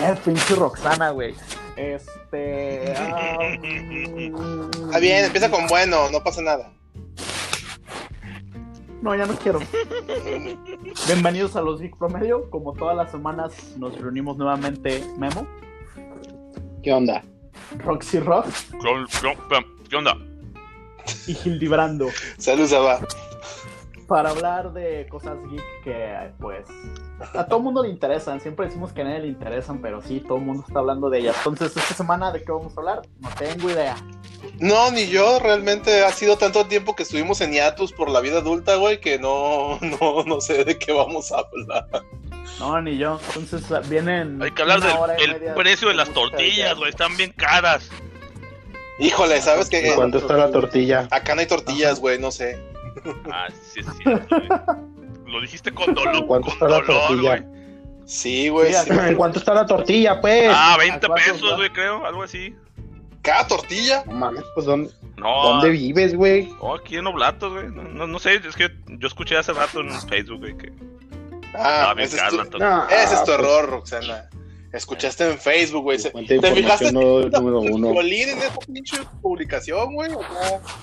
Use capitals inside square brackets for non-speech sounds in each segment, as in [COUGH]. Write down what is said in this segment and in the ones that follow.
shit, pinche Roxana, güey. Este. um... Está bien, empieza con bueno, no pasa nada. No, ya no quiero. [LAUGHS] Bienvenidos a los Geek Promedio. Como todas las semanas nos reunimos nuevamente Memo. ¿Qué onda? Roxy Rock. ¿Qué onda? Y Hildibrando. Saludos, Abba para hablar de cosas geek que, pues, a todo mundo le interesan. Siempre decimos que a nadie le interesan, pero sí, todo el mundo está hablando de ellas. Entonces, esta semana, ¿de qué vamos a hablar? No tengo idea. No, ni yo. Realmente ha sido tanto tiempo que estuvimos en hiatus por la vida adulta, güey, que no, no, no sé de qué vamos a hablar. No, ni yo. Entonces, vienen. Hay que hablar del precio de las tortillas, güey. Están bien caras. Híjole, ¿sabes qué? ¿Cuánto está la tortilla? Acá no hay tortillas, güey, no sé. Ah, sí, sí. Lo dijiste con dolor. ¿Cuánto está la tortilla? Sí, güey. ¿En cuánto está la tortilla, pues? Ah, 20 pesos, güey, creo, algo así. ¿Cada tortilla? No mames, pues ¿dónde, ¿dónde vives, güey? Oh, aquí en Oblatos, güey. No, no, sé, es que yo escuché hace rato en Facebook, güey, que. Ah, ese, es tu, no, ese es tu pues error, Roxana. Escuchaste en Facebook, güey. ¿Te fijaste no, número uno. Piolín en esa pinche publicación, güey?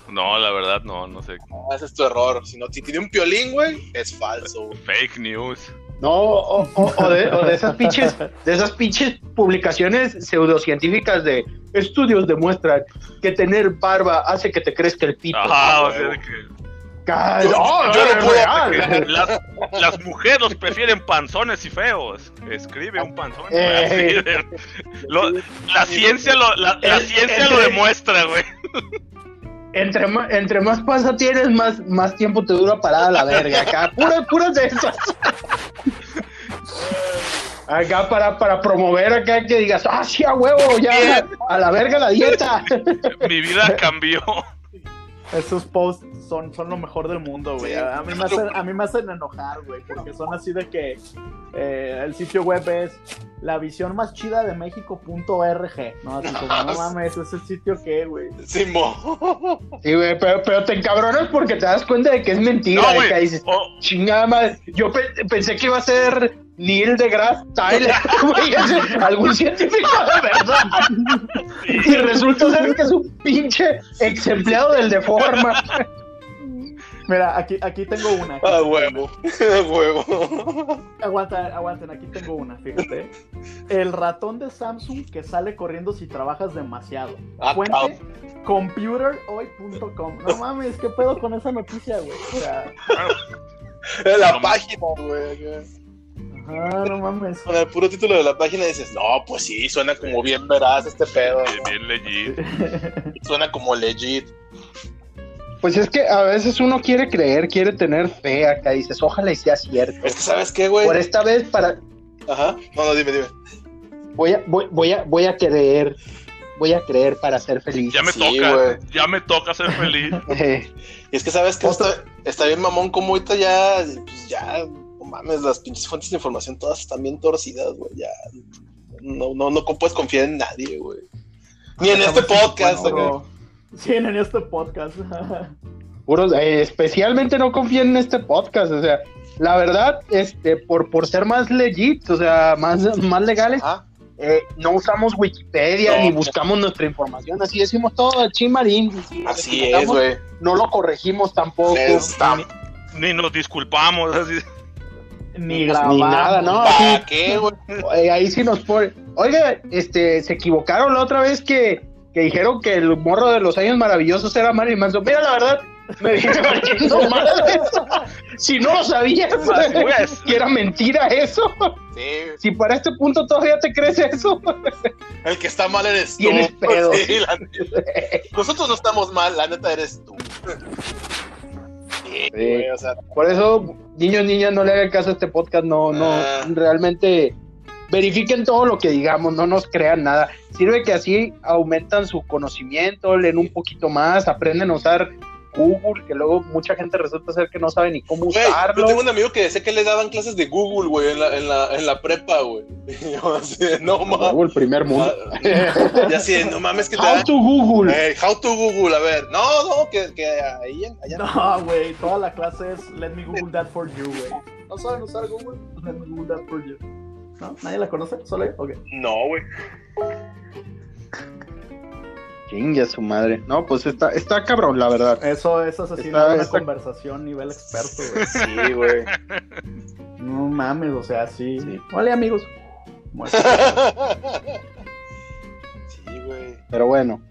No, la verdad, no, no sé. Ah, ese es tu error. Si, no, si tiene un piolín, güey, es falso. Fake news. No, o, o, de, o, de, esas pinches, de esas pinches publicaciones pseudocientíficas de estudios demuestran que tener barba hace que te crezca el pito. Ah, o sea, que no, yo no puedo. Las, las, mujeres prefieren panzones y feos. Escribe un panzón. Eh, la ciencia lo, la, la ciencia lo demuestra, güey. Entre, entre más pasa tienes, más, más tiempo te dura parada la verga. Acá, puras, puras de esas. Acá para, para promover acá que digas, ah, sí, a huevo, ya, a la verga la dieta. Mi vida cambió. Esos posts son, son lo mejor del mundo, güey. A, mí me hacen, a mí me hacen enojar, güey, porque son así de que eh, el sitio web es la visión más chida de México.org. No, así como, no [LAUGHS] mames, es el sitio que, güey. Sí, Sí, güey, pero, pero te encabronas porque te das cuenta de que es mentira. No, de que dices, oh. chingada madre. Yo pensé que iba a ser Neil deGrasse Tyler, [LAUGHS] algún científico de verdad. Y resulta ser que es un pinche ex empleado del Deforma. [LAUGHS] Mira, aquí, aquí tengo una. Ah, huevo. [LAUGHS] huevo. Aguanten, aguanten, aquí tengo una, fíjate. El ratón de Samsung que sale corriendo si trabajas demasiado. Ah, Fuente computerhoy.com. No mames, ¿qué pedo con esa noticia, güey? O sea, [LAUGHS] la página, güey. Ah, no mames. Con el puro título de la página dices, no, pues sí, suena como bien veraz este pedo. Bien, legit. [LAUGHS] suena como legit. Pues es que a veces uno quiere creer, quiere tener fe acá, dices, ojalá y sea cierto. Es que, ¿sabes qué, güey? Por esta vez, para. Ajá, no, no, dime, dime. Voy a, voy, voy a, voy a creer, voy a creer para ser feliz. Ya me toca, ya me toca ser feliz. [LAUGHS] y es que, ¿sabes que está, está bien mamón como ahorita ya, pues ya, no mames, las pinches fuentes de información todas están bien torcidas, güey, ya. No, no, no puedes confiar en nadie, güey. Ni en este podcast, güey. Sí, en este podcast. [LAUGHS] Eh, especialmente no confíen en este podcast, o sea, la verdad, este, por, por ser más legit, o sea, más, más legales, eh, no usamos Wikipedia ni buscamos nuestra información, así decimos todo, chimarín. así es, güey. No lo corregimos tampoco. Ni, nos disculpamos, así. Ni grabamos. Ni nada, ¿no? qué, güey? Eh, ahí sí nos pone. Oiga, este, se equivocaron la otra vez que que dijeron que el morro de los años maravillosos era Marilyn Manson. Mira, la verdad, me dije [LAUGHS] no Si no lo sabías, [LAUGHS] pues. que era mentira eso. Sí. Si para este punto todavía te crees eso. El que está mal eres tú. Tienes pedo. Nosotros no estamos mal, la neta eres tú. Sí, o sea, por eso, niños, niñas, no le hagan caso a este podcast, no, no, ah. realmente verifiquen todo lo que digamos, no nos crean nada. Sirve que así aumentan su conocimiento, leen un poquito más, aprenden a usar Google, que luego mucha gente resulta ser que no sabe ni cómo usarlo. Yo tengo un amigo que decía que le daban clases de Google, güey, en la, en la, en la prepa, güey. [LAUGHS] No mames. Google, primer mundo. Ah, ya así no mames que te How to Google. Eh, how to Google, a ver. No, no, que, que ahí, allá. No, güey, toda la clase es Let me Google that for you, güey. ¿No saben usar Google? Let me Google that for you. ¿No? ¿Nadie la conoce? ¿Solo yo? Ok. No, güey. Chingue su madre. No, pues está, está cabrón, la verdad. Eso, eso es así Está- una está- conversación nivel experto, güey. Sí, güey. No mames, o sea, sí. Sí. Hola, amigos. Muestra. [LAUGHS] Sí, güey. Pero bueno.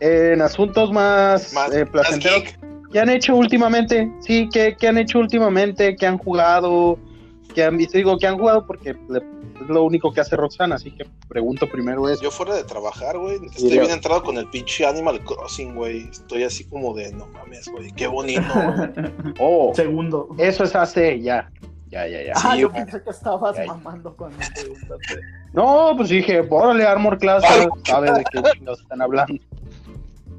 En asuntos más, Más, eh, placenteros. ¿qué han hecho últimamente? Sí, ¿qué, qué han hecho últimamente? ¿Qué han jugado? ¿Qué han visto? Digo, ¿qué han jugado? Porque le- es lo único que hace Roxana, así que pregunto primero eso. Yo fuera de trabajar, güey, estoy yo- bien entrado con el pinche Animal Crossing, güey. Estoy así como de, no mames, güey, qué bonito. [LAUGHS] Oh, Segundo. eso es hace ya. Ya, ya, ya. Ah, Sí, yo pensé que estabas Ay. mamando cuando me preguntaste. No, pues dije, órale, Armor Class, sabe de qué chingados están hablando.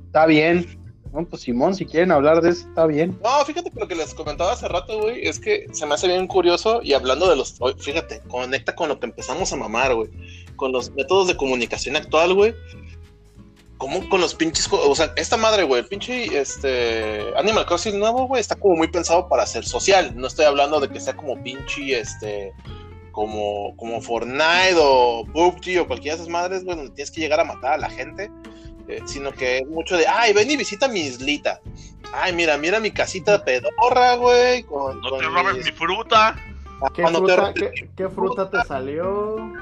Está bien. No, pues Simón, si quieren hablar de eso, está bien. No, fíjate que lo que les comentaba hace rato, güey, es que se me hace bien curioso y hablando de los, fíjate, conecta con lo que empezamos a mamar, güey, con los métodos de comunicación actual, güey. ¿Cómo con los pinches, o sea, esta madre, güey, el pinche, este, Animal Crossing nuevo, güey, está como muy pensado para ser social. No estoy hablando de que sea como pinche, este, como, como Fortnite o PUBG o cualquiera de esas madres, güey, donde tienes que llegar a matar a la gente, eh, sino que es mucho de, ay, ven y visita mi islita. Ay, mira, mira mi casita pedorra, güey. Con, No con te robes mis- mi fruta. ¿Qué Ah, no te fruta, robes qué, qué fruta te salió?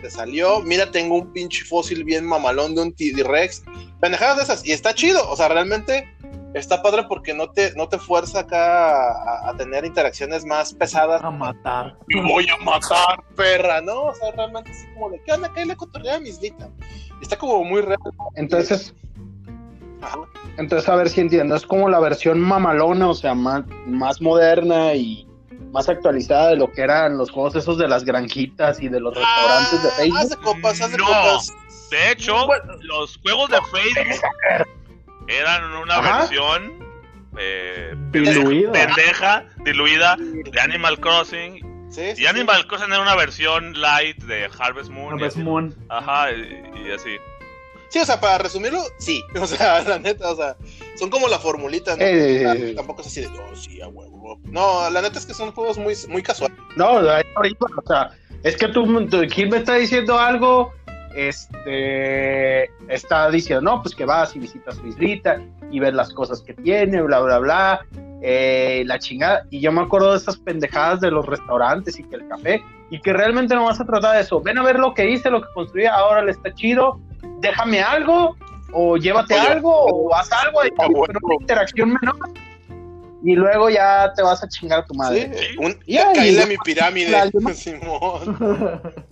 te salió. Mira, tengo un pinche fósil bien mamalón de un T-Rex. Pendejadas de esas. Y está chido. O sea, realmente está padre porque no te, no te fuerza acá a, a tener interacciones más pesadas. A matar. Voy a matar, perra, ¿no? O sea, realmente así como de, ¿qué onda? ¿Qué le cotorrea a mi islita? Está como muy real. Entonces, Ajá. entonces a ver si entiendo. Es como la versión mamalona, o sea, más, más moderna y más actualizada de lo que eran los juegos esos de las granjitas y de los restaurantes de Ah, Facebook. de copas, No. copas. De hecho, Bueno. los juegos de Facebook eran una Ajá. versión eh, Diluida. pendeja, diluida de Animal Crossing. Sí, sí, Y Animal Crossing era una versión light de Harvest Moon. Harvest. Moon. Ajá, y, y así. Sí, o sea, para resumirlo, sí. [LAUGHS] O sea, la neta, o sea, son como la formulita, ¿no? Eh, sea, tampoco es así de, oh, sí, a huevo. No, la neta es que son juegos muy, muy casuales. No, ahí ahorita, o sea, es que tú, tú- Gil me está diciendo algo, este, está diciendo, no, pues que vas y visitas su islita y ves las cosas que tiene, bla, bla, bla, eh, la chingada, y yo me acuerdo de esas pendejadas de los restaurantes y que el café, y que realmente no vas a tratar de eso, ven a ver lo que hice, lo que construí, ahora le está chido, déjame algo, o llévate Oye, algo, o haz algo, ahí, pero una interacción menor, y luego ya te vas a chingar a tu Sí, madre. un, Ya, caíle y- a mi pirámide, [LAUGHS] Simón. [LAUGHS]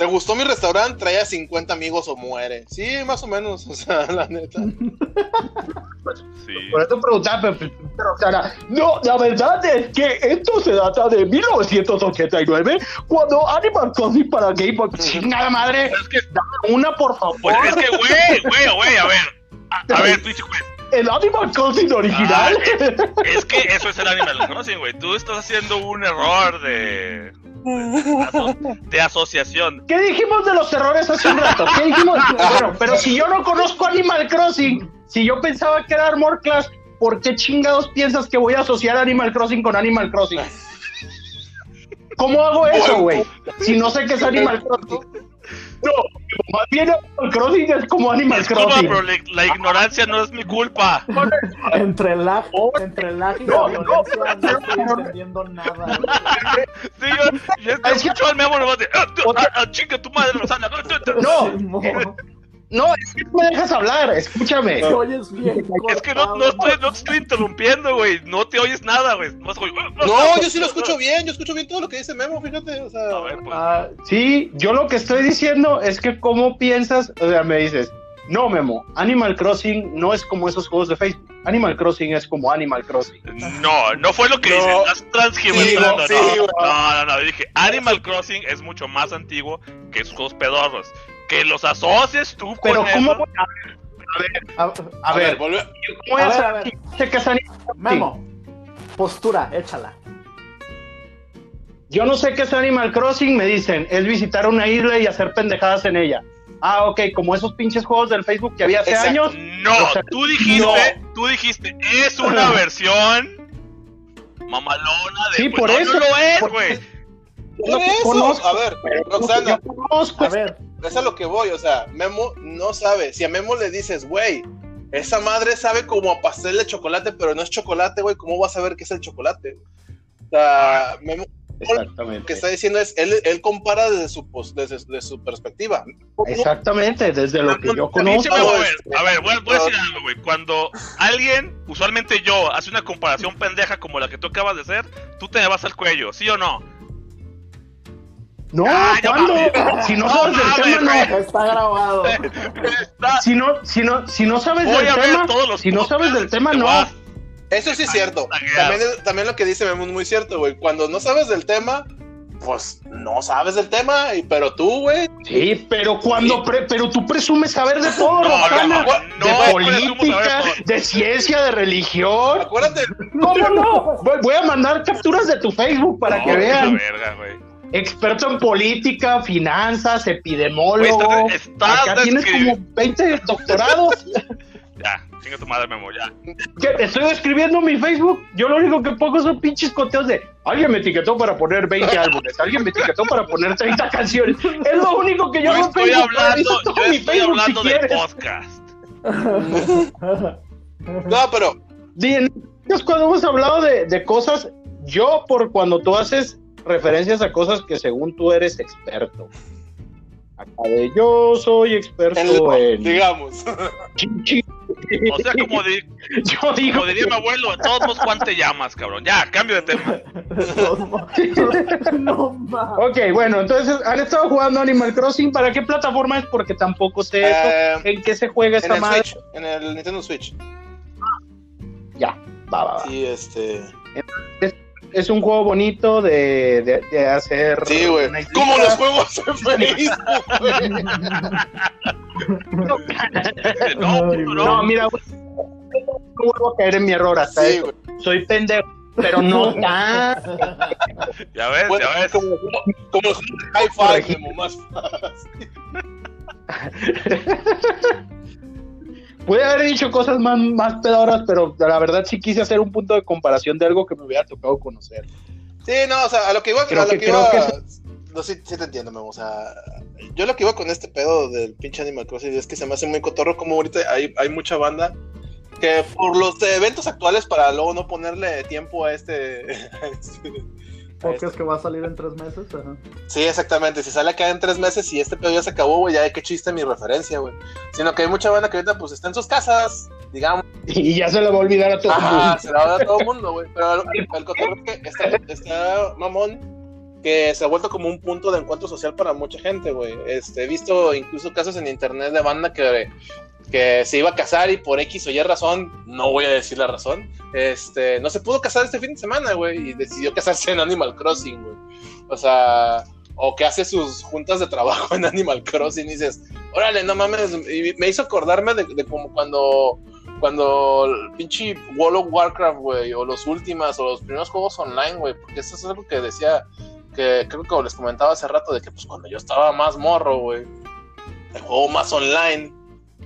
¿Te gustó mi restaurante? Traía 50 amigos o muere. Sí, más o menos, o sea, la neta. Sí. Por eso preguntaba, pero, pero, o sea, no, la verdad es que esto se data de 1989, cuando Animal Crossing para Game Boy. Chingada madre, Es que, dame una por favor. pues es que, güey, güey, güey, a ver. A, a ver, pinche juez. El Animal Crossing original. Ah, [LAUGHS] Es que eso es el Animal Crossing, güey. Tú estás haciendo un error de. de, aso- de asociación. ¿Qué dijimos de los errores hace un rato? ¿Qué dijimos? Bueno, pero si yo no conozco Animal Crossing, si yo pensaba que era Armor Class, ¿por qué chingados piensas que voy a asociar Animal Crossing con Animal Crossing? ¿Cómo hago eso, güey? Si no sé qué es Animal Crossing. No, más bien Animal Crossing es como Animal Disculpa, Crossing. pero la, la ignorancia no es mi culpa. Entre lag, entre lag y la [LAUGHS] No, violencia no, no estoy no. entendiendo nada. Sí, yo, yo escucho al memo nomás de. "Ah, ah, ah, chinga tu madre, Rosana. ah, tú, tú". No. [LAUGHS] No, es que no me dejas hablar, escúchame. Te oyes bien. Es que no, no, estoy, no te estoy interrumpiendo, güey. No te oyes nada, güey. Nomás oye, "Ah, ah, No, yo sí lo escucho bien, yo escucho bien todo lo que dice Memo, fíjate, o sea. A ver, pues. Ah, Sí, yo lo que estoy diciendo es que cómo piensas, o sea, me dices, no, Memo, Animal Crossing no es como esos juegos de Facebook. Animal Crossing es como Animal Crossing. No, no fue lo que No. dices. Estás transgiversando. Sí, no. sí, no, no, no. Dije, Animal Crossing es mucho más antiguo que esos juegos pedorros. Que los asocies tú con Pero ¿cómo? eso. a, A, ver, vuelve. ¿cómo A es? ver, a ver. Sé que es Animal Crossing. Memo, postura, échala. Yo no sé qué es Animal Crossing, me dicen, es visitar una isla y hacer pendejadas en ella. Ah, ok, como esos pinches juegos del Facebook que había hace Exacto. años. No, O sea, tú dijiste, tú dijiste, es una [LAUGHS] versión mamalona de. Sí, pues, por no, eso, No lo es, por- güey. eso, a ver, Roxana, a ver. Es a lo que voy, o sea, Memo no sabe. Si a Memo le dices, güey, esa madre sabe como a pastel de chocolate, pero no es chocolate, güey, ¿cómo vas a ver qué es el chocolate? O sea, Memo lo que está diciendo es, él, él compara desde su, desde, su perspectiva. Exactamente, desde lo que yo conozco. A ver, voy, a decir algo, güey. Cuando alguien, usualmente yo, hace una comparación pendeja como la que tú acabas de hacer, tú te vas al cuello, ¿sí o no? No, ¿cuándo? Si no, sabes del tema, no. Está grabado. [LAUGHS] Si no, si no, si no sabes del tema, si no sabes del tema, no. Eso sí es cierto. También, también lo que dice Memo es muy cierto, güey. Cuando no sabes del tema, pues no sabes del tema, pero tú, güey. Sí, pero cuando pero tú presumes saber de todo, no, de política, de ciencia, de religión. Acuérdate. ¿Cómo no? Voy a mandar capturas de tu Facebook para que vean. Verga, Experto en política, finanzas, epidemólogo. Acá tienes como 20 doctorados. [LAUGHS] ya, chinga tu madre, Memo, ya. ¿Qué? Estoy escribiendo mi Facebook. Yo lo único que pongo son pinches coteos de. Alguien me etiquetó para poner 20 álbumes. Alguien me etiquetó para poner 30 canciones. Es lo único que yo, no estoy hablando. Yo estoy hablando de podcast. [LAUGHS] no, pero. Bien, es cuando hemos hablado de, de cosas. Yo, por cuando tú haces referencias a cosas que según tú eres experto. Acá de yo soy experto en. Digamos. O sea, como, [LAUGHS] yo digo, diría mi abuelo, todos los Juan te llamas, cabrón. Ya, cambio de tema. [LAUGHS] no, ok, bueno, entonces, ¿han estado jugando Animal Crossing? ¿Para qué plataforma es? Porque tampoco sé eso. Eh, ¿En qué se juega esta madre? en el Nintendo Switch. Ya, va, va, va. Sí, este es un juego bonito de, de, de hacer. Sí, güey. Como los juegos de Facebook, güey. [LAUGHS] no, no, mira, güey. No vuelvo a caer en mi error hasta sí, eso. Soy pendejo, pero no [LAUGHS] tan. ya ves, ya ves. Como, como, como high five, como más fácil. [LAUGHS] Pude haber dicho cosas más, más pedoras, pero la verdad sí quise hacer un punto de comparación de algo que me hubiera tocado conocer. Sí, no, o sea, a lo que iba, a lo que, iba... No, sí, sí te entiendo, Memo, o sea, yo lo que iba con este pedo del pinche Animal Crossing es que se me hace muy cotorro como ahorita hay, hay mucha banda que por los eventos actuales para luego no ponerle tiempo a este, [LAUGHS] a este Podcast que va a salir en tres meses. Sí, exactamente. Si sale acá en tres meses y este pedo ya se acabó, güey, ya de qué chiste mi referencia, güey. Sino que hay mucha banda que ahorita pues está en sus casas, digamos. [LAUGHS] Y ya se le va a olvidar a todo el mundo. se le va a olvidar a todo el mundo, güey. Pero el, el es que está, está mamón que se ha vuelto como un punto de encuentro social para mucha gente, güey. Este, he visto incluso casos en internet de banda que que se iba a casar y por X o Y razón, no voy a decir la razón, este, no se pudo casar este fin de semana, güey, y decidió casarse en Animal Crossing, güey. O sea, o que hace sus juntas de trabajo en Animal Crossing y dices, órale, no mames, y me hizo acordarme de, como cuando cuando el pinche World of Warcraft, güey, o los últimos, o los primeros juegos online, güey, porque eso es algo que decía, que creo que les comentaba hace rato, de que pues cuando yo estaba más morro, güey, el juego más online,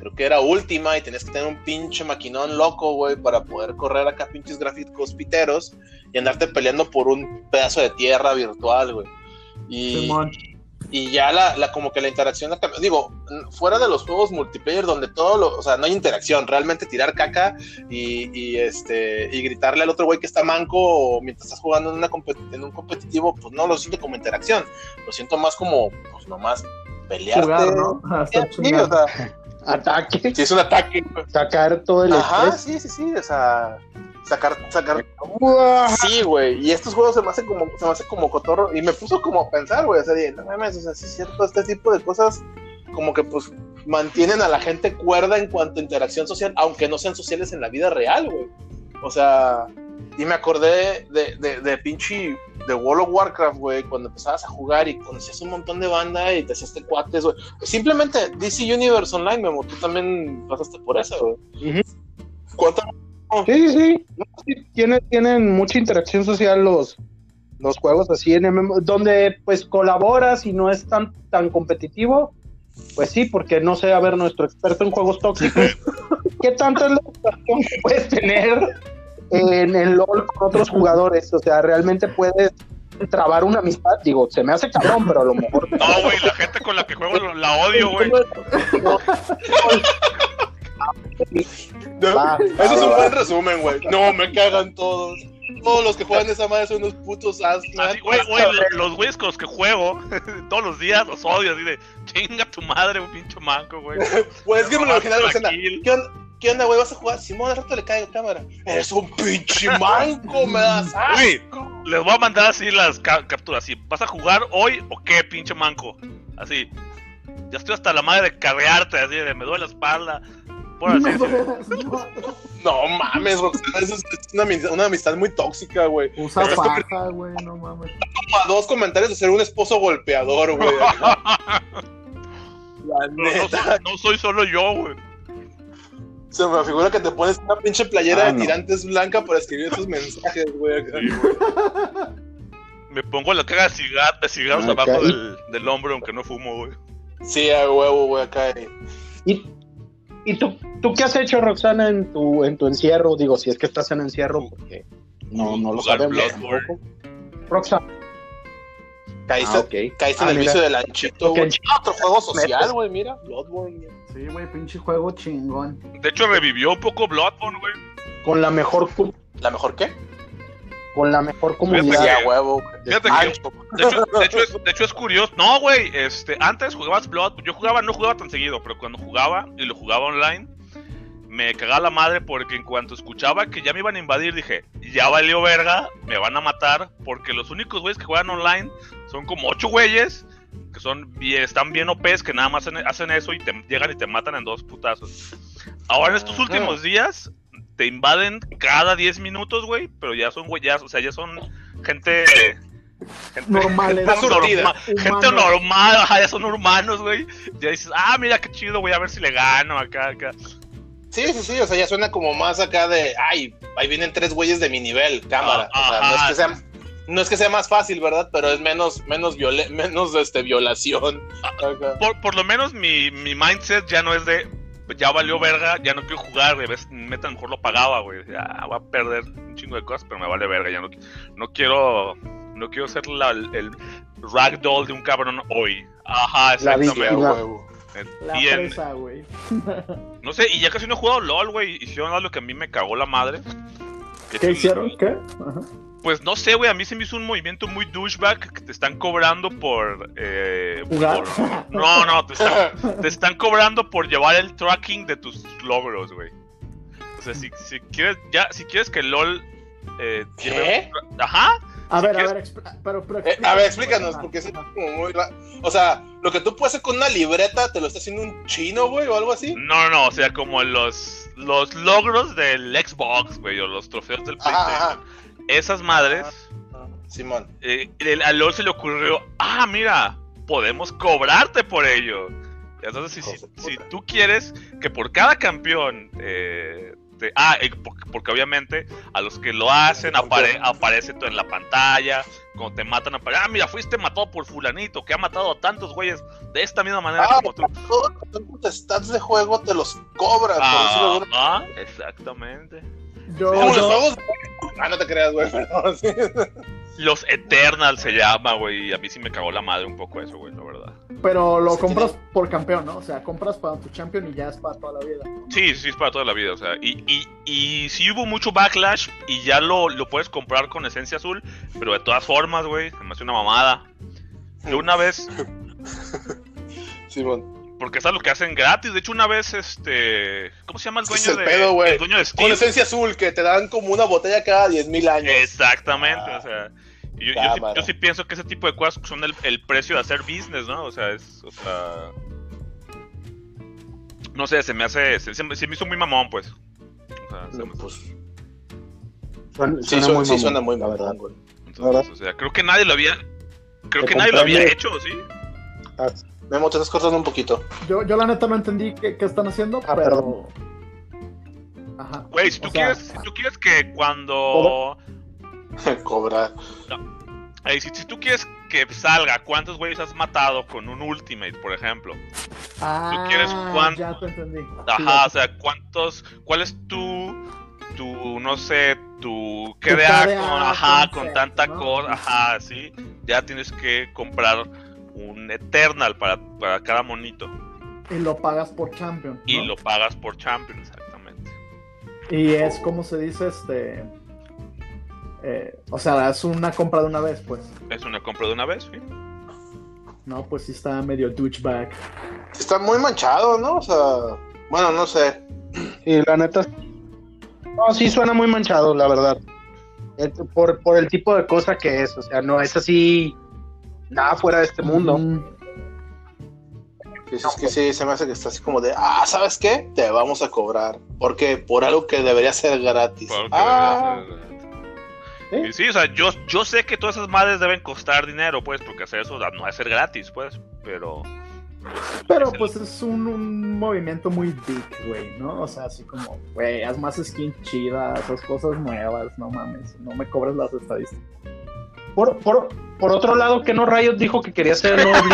creo que era última y tenías que tener un pinche maquinón loco, güey, para poder correr acá pinches gráficos piteros y andarte peleando por un pedazo de tierra virtual, güey. Y, y ya la, la, como que la interacción la Digo, fuera de los juegos multiplayer donde todo lo, o sea, no hay interacción, realmente tirar caca y, y este y gritarle al otro güey que está manco mientras estás jugando en, una en un competitivo, pues no lo siento como interacción, lo siento más como, pues nomás pelearte. ¿no? [LAUGHS] ataque. Sí, es un ataque. Sacar todo el Ajá, sí, sí, sí, o sea, sacar, sacar. Sí, güey, y estos juegos se me hacen como, se me hace como cotorro, y me puso como a pensar, güey, o sea, no mames, o sea, sí es cierto, este tipo de cosas como que pues mantienen a la gente cuerda en cuanto a interacción social, aunque no sean sociales en la vida real, güey. O sea, y me acordé de, de, de pinche de World of Warcraft, güey, cuando empezabas a jugar y conocías un montón de banda y te hacías cuates, güey. Simplemente DC Universe Online, Memo, tú también pasaste por eso, güey. ¿Cuánto? Sí, sí, sí. Tienen, tienen mucha interacción social los, los juegos así en MMO, donde pues colaboras y no es tan, tan competitivo. Pues sí, porque no sé, a ver, nuestro experto en juegos tóxicos, [LAUGHS] ¿qué tanto es la interacción que puedes tener en el LOL con otros jugadores. O sea, realmente puedes trabar una amistad. Digo, se me hace cabrón, pero a lo mejor. No, güey, la gente con la que juego la odio, güey. eso es un buen resumen, güey. No, me cagan todos. Todos los que juegan esa madre son unos putos asnos. güey, güey, los güeyes con los que juego [LAUGHS] todos los días los odio, así de chinga tu madre, un pincho manco, güey. Pues es que me lo imaginaba, ¿qué onda? ¿Qué onda, güey? ¿Vas a jugar? Simón, de rato le cae la cámara. Eres un pinche manco, me das [LAUGHS] asco. les voy a mandar así las capturas. ¿Vas a jugar hoy o qué, pinche manco? Así. Ya estoy hasta la madre de carrearte, así de me duele la espalda. Por así [LAUGHS] [LAUGHS] No mames, Roxana, eso es una, una amistad muy tóxica, güey. Usa paja, güey, no mames. Como a dos comentarios de ser un esposo golpeador, güey. La neta. no soy solo yo, güey. Se me figura que te pones una pinche playera ah, de tirantes blanca para escribir esos mensajes, güey. me pongo la cara de, cigarros abajo del, del, hombro, aunque no fumo, güey. Sí, a huevo, güey, acá. ¿Y, y tú, tú qué has hecho, Roxana, en tu, en tu encierro? Digo, si es que estás en encierro, porque no, no lo sabemos. Roxana. Caíste, ah, caíste en el ah, vicio del lanchito, güey. Otro juego social, güey, mira. Bloodborne, Sí, güey, pinche juego chingón. De hecho, revivió un poco Bloodborne, güey. Con la mejor. ¿La mejor qué? Con la mejor comunidad. de huevo. Fíjate que, de, hecho, de, hecho es, de hecho, es, curioso. No, güey, este, antes jugabas Blood. Yo jugaba, no jugaba tan seguido, pero cuando jugaba y lo jugaba online, me cagaba la madre porque en cuanto escuchaba que ya me iban a invadir, dije, ya valió verga, me van a matar, porque los únicos güeyes que juegan online son como ocho güeyes que son están bien OPs, que nada más hacen, eso y te llegan y te matan en dos putazos. Ahora en estos últimos días te invaden cada 10 minutos, güey, pero ya son güeyes, o sea, ya son gente gente normales, [LAUGHS] gente normal, ya son humanos, güey. Ya dices, ah, mira qué chido, voy a ver si le gano acá, acá. Sí, sí, sí, o sea, ya suena como más acá de, ay, ahí vienen tres güeyes de mi nivel, cámara. o sea, no es que sean no es que sea más fácil, ¿verdad? Pero es menos, menos, [LAUGHS] menos este, violación. Por, por lo menos mi, mi mindset ya no es de, ya valió verga, ya no quiero jugar, güey. Meta mejor lo pagaba, güey. Ya voy a perder un chingo de cosas, pero me vale verga. Ya no, no quiero, no quiero ser la, el, ragdoll de un cabrón hoy. Ajá, exactamente. La, la presa, güey. [LAUGHS] no sé, y ya casi no he jugado LOL, güey. Hicieron algo que a mí me cagó la madre. ¿Qué hicieron? ¿Qué? Ajá. Pues no sé, güey, a mí se me hizo un movimiento muy douchebag que te están cobrando por... Eh, No, no, te están, cobrando por llevar el tracking de tus logros, güey. O sea, si, si quieres ya, si quieres que LOL... Eh, ¿Qué? Ajá. A ver, a ver, pero, eh, a ver, explícanos, porque es como muy O sea, lo que tú puedes hacer con una libreta, ¿te lo está haciendo un chino, güey, o algo así? No, no, o sea, como los, los logros del Xbox, güey, o los trofeos del PlayStation esas madres. Ah, Simón. Eh, a LOL se le ocurrió, ah, mira, podemos cobrarte por ello. Entonces, si, tú quieres que por cada campeón eh, ah, eh, porque, obviamente a los que lo hacen aparece todo en la pantalla. Cuando te matan, aparece. Ah, mira, fuiste matado por Fulanito, que ha matado a tantos güeyes de esta misma manera ah, como tú. Todos los stats de juego te los cobran. Ah, exactamente. Yo, los Ah, no te creas, güey, [LAUGHS] Los Eternals se llama, güey. A mí sí me cagó la madre un poco eso, güey, la verdad. Pero lo compras por campeón, ¿no? O sea, compras para tu champion y ya es para toda la vida. Sí, sí, es para toda la vida, o sea. Y, y, y sí hubo mucho backlash y ya lo, lo puedes comprar con esencia azul. Pero de todas formas, güey, me hace una mamada. Yo una vez. [LAUGHS] Simón. Porque es algo que hacen gratis. De hecho, una vez, este. ¿Cómo se llama el dueño es de. Pedo, el dueño de Steam? Con esencia azul, que te dan como una botella cada 10.000 años. Exactamente, o sea. Yo, sí, pienso que ese tipo de cosas son el, el, precio de hacer business, ¿no? O sea, es. O sea. No sé, se me hace. Se, se, me hizo muy mamón, pues. O sea, se me... pues. sí, suena, muy, sí suena muy la verdad, güey. Entonces, o sea, creo que nadie lo había. Creo que nadie lo había hecho, ¿sí? Memo, te estás cortando un poquito. Yo, yo la neta no entendí qué, qué están haciendo, ah, pero. Ajá. Güey, si tú, quieres, si tú quieres que cuando. Cobrar. [LAUGHS] No. si, si, tú quieres que salga cuántos güeyes has matado con un Ultimate, por ejemplo. Ah, tú quieres cuántos. Ya te entendí. Ajá, o sea, cuántos. ¿Cuál es tu. Tu, no sé, tu KDA, con, ajá, con tanta cosa, ajá, sí, ya tienes que comprar un Eternal para, para cada monito. Y lo pagas por Champion. Y lo pagas por Champion, exactamente. Y es como se dice, este. Eh, o sea, es una compra de una vez, pues. Es una compra de una vez, sí. No, pues sí está medio douchebag. Está muy manchado, ¿no? O sea, bueno, no sé. Y la neta. No, sí suena muy manchado, la verdad. Por, por el tipo de cosa que es. O sea, no es así. Nada fuera de este mundo. es que sí, se me hace que está así como de, ah, ¿sabes qué? Te vamos a cobrar. ¿Por qué? Por algo que debería ser gratis. Ah. ¿Sí? sí, o sea, yo, yo sé que todas esas madres deben costar dinero, pues, porque hacer eso no es ser gratis, pues, pero... Pero pues es un, movimiento muy big, güey, ¿no? O sea, así como, güey, haz más skin chida, esas cosas nuevas, no mames, no me cobres las estadísticas. Por, por, por otro lado, que no Riot dijo que quería ser nuevo [LAUGHS]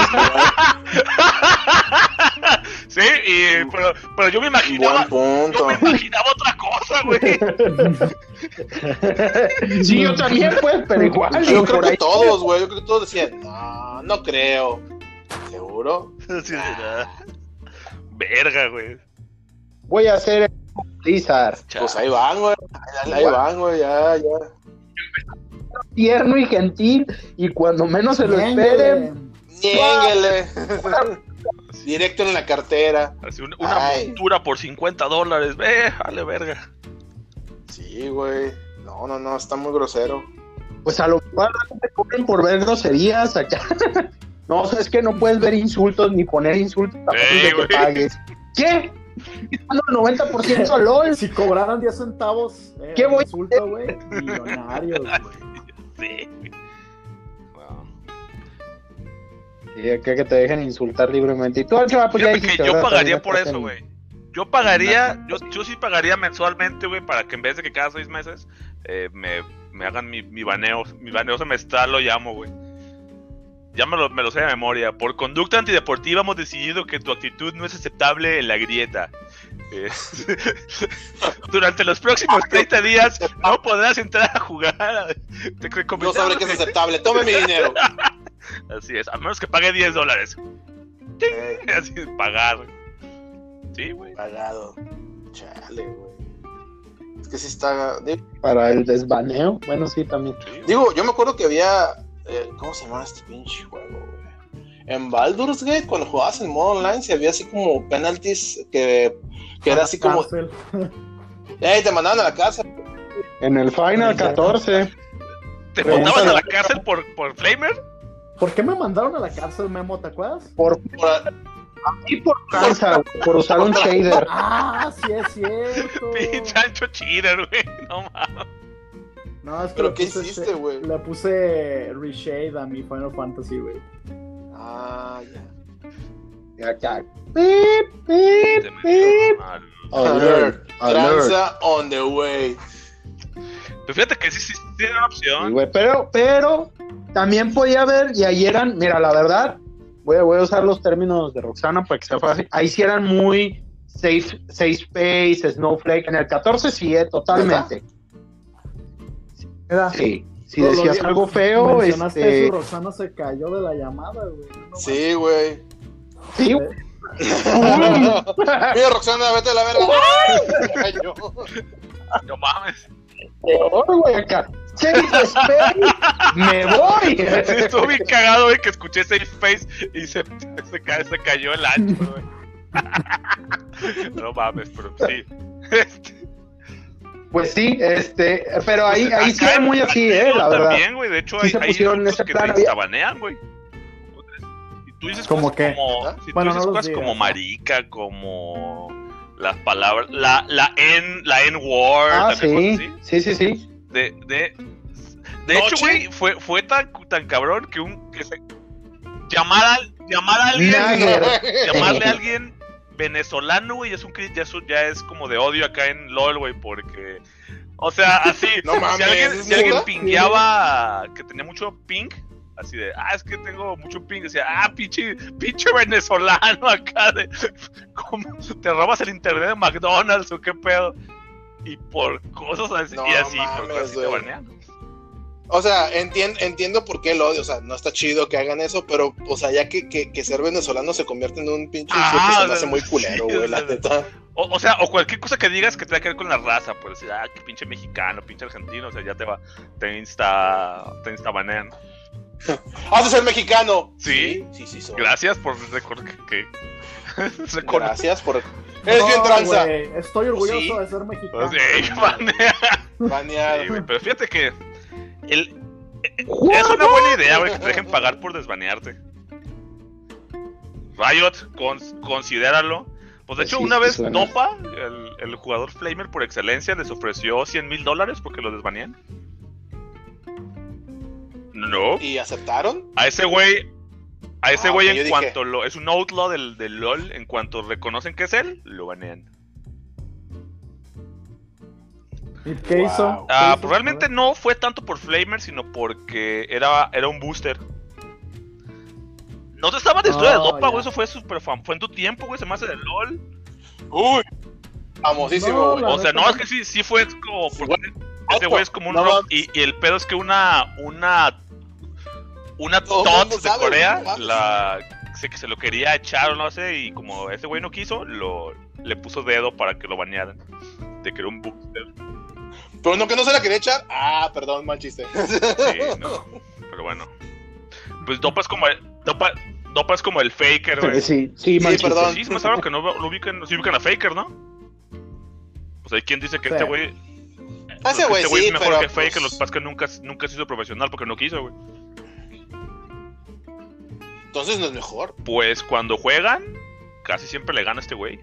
sí, y, pero, pero yo me imaginaba. Yo me imaginaba otra cosa, güey. [LAUGHS] sí, yo también, pues, pero igual. Yo creo que todos, güey. Yo creo que todos decían, no, no creo. ¿Seguro? [LAUGHS] Sí, Verga, güey. Voy a hacer Blizzard. Pues ahí van, güey. Ahí, van, güey, ya, ya. Tierno y gentil, y cuando menos se lo esperen. Niéguele. Directo en la cartera. una montura por 50 dólares. Ve, dale verga. Sí, güey. No, no, no, está muy grosero. Pues a lo mejor te cobren por ver groserías acá. [LAUGHS] no, es que no puedes ver insultos ni poner insultos a de que pagues. ¿Qué? el 90% a LOL. Si cobraran 10 centavos, eh, ¿qué voy insulto, güey? Millonarios, güey. Sí. que, te dejen insultar libremente. Y tú, pues ya yo pagaría por eso, güey. Yo pagaría, yo, yo sí pagaría mensualmente, güey, para que en vez de que cada seis meses eh, me, me, hagan mi, mi baneo, mi baneo semestral lo llamo, güey. Ya me lo, me lo sé de memoria. Por conducta antideportiva hemos decidido que tu actitud no es aceptable en la grieta. Eh, [LAUGHS] durante los próximos 30 días no podrás entrar a jugar. no sabré que es aceptable. Tome mi dinero. [LAUGHS] Así es, a menos que pague 10 dólares. Así es, pagar. Sí, güey. Pagado. Chale, güey. Es que sí está. Para el desbaneo, bueno, sí, también. Digo, yo me acuerdo que había. Eh, ¿Cómo se llama este pinche juego, güey? En Baldur's Gate, cuando jugabas en modo online, si había así como penalties que, que era así como. [LAUGHS] ¡Ey! Te mandaban a la casa. En el Final 14. ¿Te mandaban a la cárcel por, por Flamer? ¿Por qué me mandaron a la cárcel, Memo? ¿Te acuerdas? Por, por, por cansa, por usar un shader. [LAUGHS] Ah, sí es cierto. [LAUGHS] Pinche ancho cheater, güey. No mames. No, es que ¿Pero qué hiciste, güey? Le puse reshade a mi Final Fantasy, güey. Ah, ya. Ya, ya. Beep, beep, beep. Alert. Tranza on the way. Pues fíjate que sí, sí, sí tiene una opción. Sí, güey, pero, pero también podía haber, y ahí eran, mira, la verdad, voy a, voy a usar los términos de Roxana para que sea fácil. Ahí sí eran muy safe, safe space, snowflake. En el 14 sí, eh, totalmente. Sí, si decías algo feo, este... eso, Roxana se cayó de la llamada, güey. sí, güey. Sí, Mira, Roxana, vete a la verga. no mames. Peor, güey, acá. me voy. Sí, [LAUGHS] estuvo bien cagado, güey, que escuché Safe Face y se, se, se cayó el ancho, güey. [LAUGHS] no mames, pero sí. [LAUGHS] Pues sí, este, pero ahí, pues ahí sí es muy así, eh, la verdad. También, güey, de hecho hay, hay que te sabanean, güey. Y tú dices ¿Cómo qué? Como, si bueno, tú dices cosas como marica, como las palabras, la, la N, la N-word. Ah, sí, sí, sí, sí. De, de, de hecho, güey, fue, fue tan, tan cabrón que un que se llamar a, llamar a alguien, [LAUGHS] llamarle a alguien venezolano, güey, es un ya es, ya es como de odio acá en LOL, güey, porque o sea, así, [LAUGHS] no mames, si alguien, si alguien pingueaba que tenía mucho ping, así de, ah, es que tengo mucho ping, decía, ah, pinche, pinche venezolano acá de, [LAUGHS] ¿cómo te robas el internet de McDonald's o qué pedo? y por cosas así, y así, por cosas así te banean. O sea, entiendo por qué el odio, o sea, no está chido que hagan eso, pero, o sea, ya que, que, ser venezolano se convierte en un pinche ah, se hace muy culero, güey, la neta. O, sea, o cualquier cosa que digas que tenga que ver con la raza, pues, ah, que pinche mexicano, pinche argentino, o sea, ya te va, te insta, te insta banean. [LAUGHS] ¡Has de ser mexicano! Sí, sí, sí, sí Gracias por recordar que... [LAUGHS] Gracias por... [LAUGHS] Eres bien tranza. Estoy orgulloso de ser mexicano. Sí, baneado. pero fíjate que el, es una buena idea, güey, que te dejen pagar por desbanearte. Riot, considéralo. Pues de hecho, una vez Dopa, el, jugador Flamer por excelencia, les ofreció 100 mil dólares porque lo desbanean. No. ¿Y aceptaron? A ese güey, a ese ah, güey en cuanto lo... Es un outlaw del, del LOL, en cuanto reconocen que es él, lo banean. ¿Y qué hizo? Ah, pues realmente no fue tanto por Flamer, sino porque era, era un booster. No te estaba de historia de Dopa, güey. Eso fue super fan. Fue en tu tiempo, güey. Se me hace de LOL. Uy, famosísimo, güey. o sea, no, es que sí, sí fue como. ese güey es como un rock. Y, y, el pedo es que una. Una. Una TOT de Corea. La. Sé que se lo quería echar o no sé. Y como ese güey no quiso, lo, le puso dedo para que lo bañaran. De que era un booster. Pero no que no se la quería echar. Ah, perdón, mal chiste. [LAUGHS] Sí, no. Pero bueno. Pues Dopa es como el, Dopa, Dopa es como el Faker, güey. Sí, sí, sí, perdón. Sí, se me sabe que no lo ubican, sí ubican a Faker, ¿no? Pues hay quien dice que este güey. Ah, ese güey, este güey es mejor que Faker, pues... los pas que nunca, nunca se hizo profesional porque no quiso, güey. Entonces no es mejor. Pues cuando juegan, casi siempre le gana a este güey.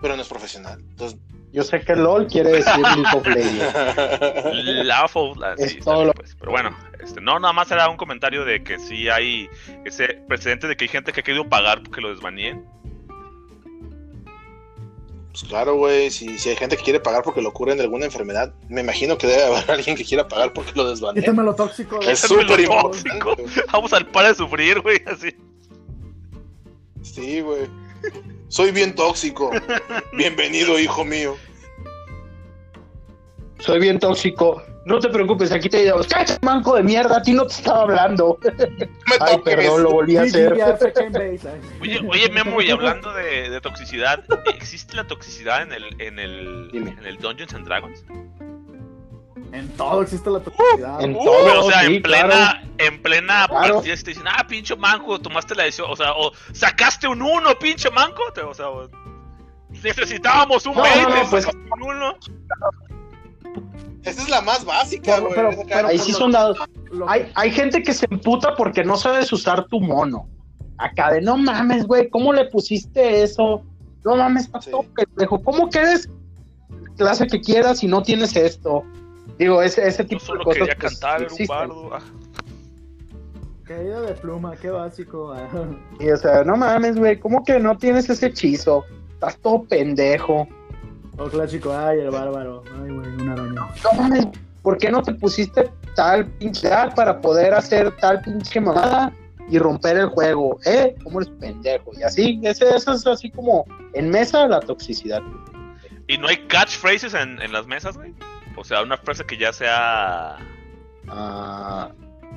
Pero no es profesional. Entonces yo sé que LOL quiere decir League of Legends. [LAUGHS] La sí, pues. Pero bueno, este, no, nada más era un comentario de que sí hay ese precedente de que hay gente que ha querido pagar porque lo desbaneen. Pues claro, güey, si, si hay gente que quiere pagar porque lo curen de alguna enfermedad, me imagino que debe haber [LAUGHS] alguien que quiera pagar porque lo desbaneen. Quítame lo tóxico. Es súper tóxico. Vamos al par de sufrir, güey, así. Sí, güey. Soy bien tóxico. Bienvenido, hijo mío. Soy bien tóxico. No te preocupes, aquí te digo, ¡cacha, manco de mierda! A ti no te estaba hablando. Ay, perdón, lo volví a hacer. oye, oye, Memo, y hablando de, toxicidad, ¿existe la toxicidad en el, en el, en el Dungeons and Dragons? En todo existe la toxicidad. en todo, o sea, en plena, en plena partida te dicen, ah, pinche manco, tomaste la decisión, o sea, o sacaste un uno, pinche manco, o sea, necesitábamos un 20, no, pues, un uno. Esa es la más básica, güey. ahí sí son dados. Hay, hay gente que se emputa porque no sabes usar tu mono. Acá de no mames, güey, ¿cómo le pusiste eso? No mames, está todo pendejo. ¿Cómo quedes clase que quieras si no tienes esto? Digo, ese, ese tipo solo de cosas. Quería pues, cantar, era un bardo. Ah. Caída de pluma, qué básico. Ah. Y o sea, no mames, güey, ¿cómo que no tienes ese hechizo? Estás todo pendejo. O clásico, ay, el bárbaro. Ay, güey, un araño. No mames, ¿por qué no te pusiste tal pinche para poder hacer tal pinche mamada y romper el juego? ¿Eh? ¿Cómo eres pendejo? Y así, ese, eso es así como en mesa la toxicidad. ¿Y no hay catchphrases en, en las mesas, güey? O sea, una frase que ya sea. Ah,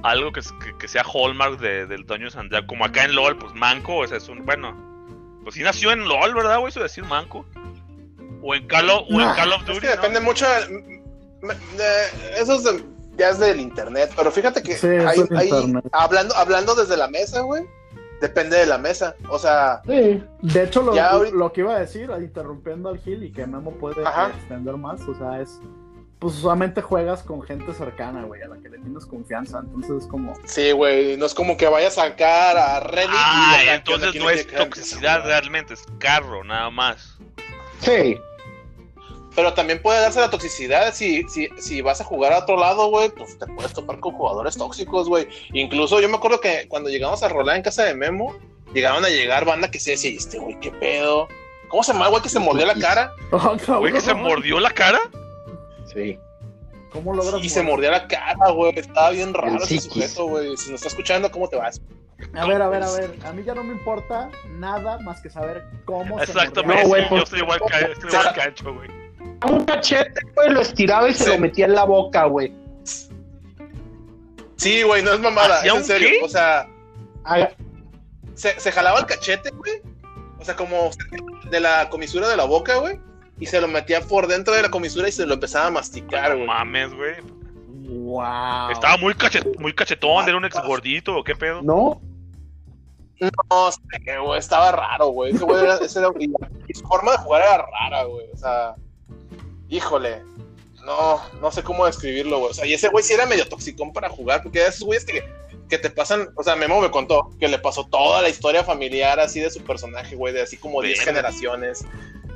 algo que, que, sea hallmark de, del Toño Santiago. Como acá en LOL, pues manco, o sea, es un. Bueno, pues sí nació en LOL, ¿verdad, güey? Eso de decir manco. O en Call of, o en Call of Duty. Es que depende mucho. eso es ya es del internet, pero fíjate que hay, hablando, hablando desde la mesa, güey depende de la mesa. O sea. Sí. De hecho, lo, lo que iba a decir, interrumpiendo al Gil y que Memo puede extender más, o sea, es pues usualmente juegas con gente cercana, güey, a la que le tienes confianza. Entonces es como. Sí, güey, no es como que vayas a sacar a Reddit. Ah, entonces no es toxicidad realmente, es carro, nada más. Sí. Pero también puede darse la toxicidad si, si, si vas a jugar a otro lado, güey, pues te puedes topar con jugadores tóxicos, güey. Incluso yo me acuerdo que cuando llegamos a rolar en casa de Memo, llegaban a llegar banda que se decía, este güey, qué pedo. ¿Cómo se llama, [LAUGHS] güey, que se mordió la cara? Güey, que se mordió la cara. Sí. ¿Cómo logras? Y se mordía la cara, güey. Estaba bien raro ese sujeto, güey. Si nos está escuchando, ¿cómo te vas? A ver, a ver, a ver. A mí ya no me importa nada más que saber cómo Exactamente. se no, güey, yo estoy igual, que, estoy igual [LAUGHS] cacho, güey. Un cachete, güey, lo estiraba y se lo metía en la boca, güey. Sí, güey, no es mamada, es en serio. O sea, se, se, jalaba el cachete, güey. O sea, como de la comisura de la boca, güey. Y se lo metía por dentro de la comisura y se lo empezaba a masticar, güey. mames, güey. Wow. Estaba muy, cachet, muy cachetón, era un ex gordito, ¿o qué pedo? No. No sé, güey, estaba raro, güey. Ese güey era, ese era, y su forma de jugar era rara, güey. O sea, híjole. No, no sé cómo describirlo, güey. O sea, y ese güey sí era medio toxicón para jugar, porque esos güeyes que, que te pasan, o sea, Memo me contó que le pasó toda la historia familiar así de su personaje, güey, de así como 10 generaciones,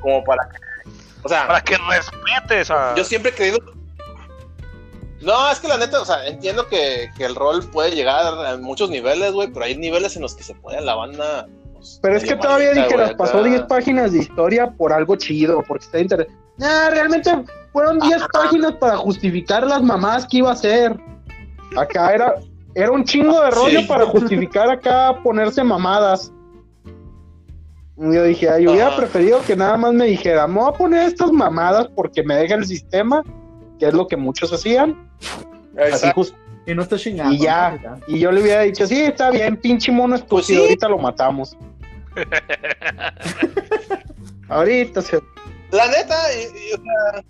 como para que, o sea, para que respetes a... Yo siempre he creído no, es que la neta, o sea, entiendo que, que el rol puede llegar a muchos niveles, güey, pero hay niveles en los que se puede la banda. Pues, pero es que todavía dijeras, pasó 10 páginas de historia por algo chido, porque está interesante. Nah, realmente fueron 10 páginas para justificar las mamás que iba a hacer. Acá era, era un chingo de rollo para justificar acá ponerse mamadas. Yo dije, ay, yo hubiera preferido que nada más me dijera, me voy a poner estas mamadas porque me deja el sistema que es lo que muchos hacían. Así justo. Y no está chingando. Y ya, y yo le hubiera dicho, sí, está bien, pinche mono estúpido, pues sí. ahorita lo matamos. [LAUGHS] ahorita se... La neta, y, o sea,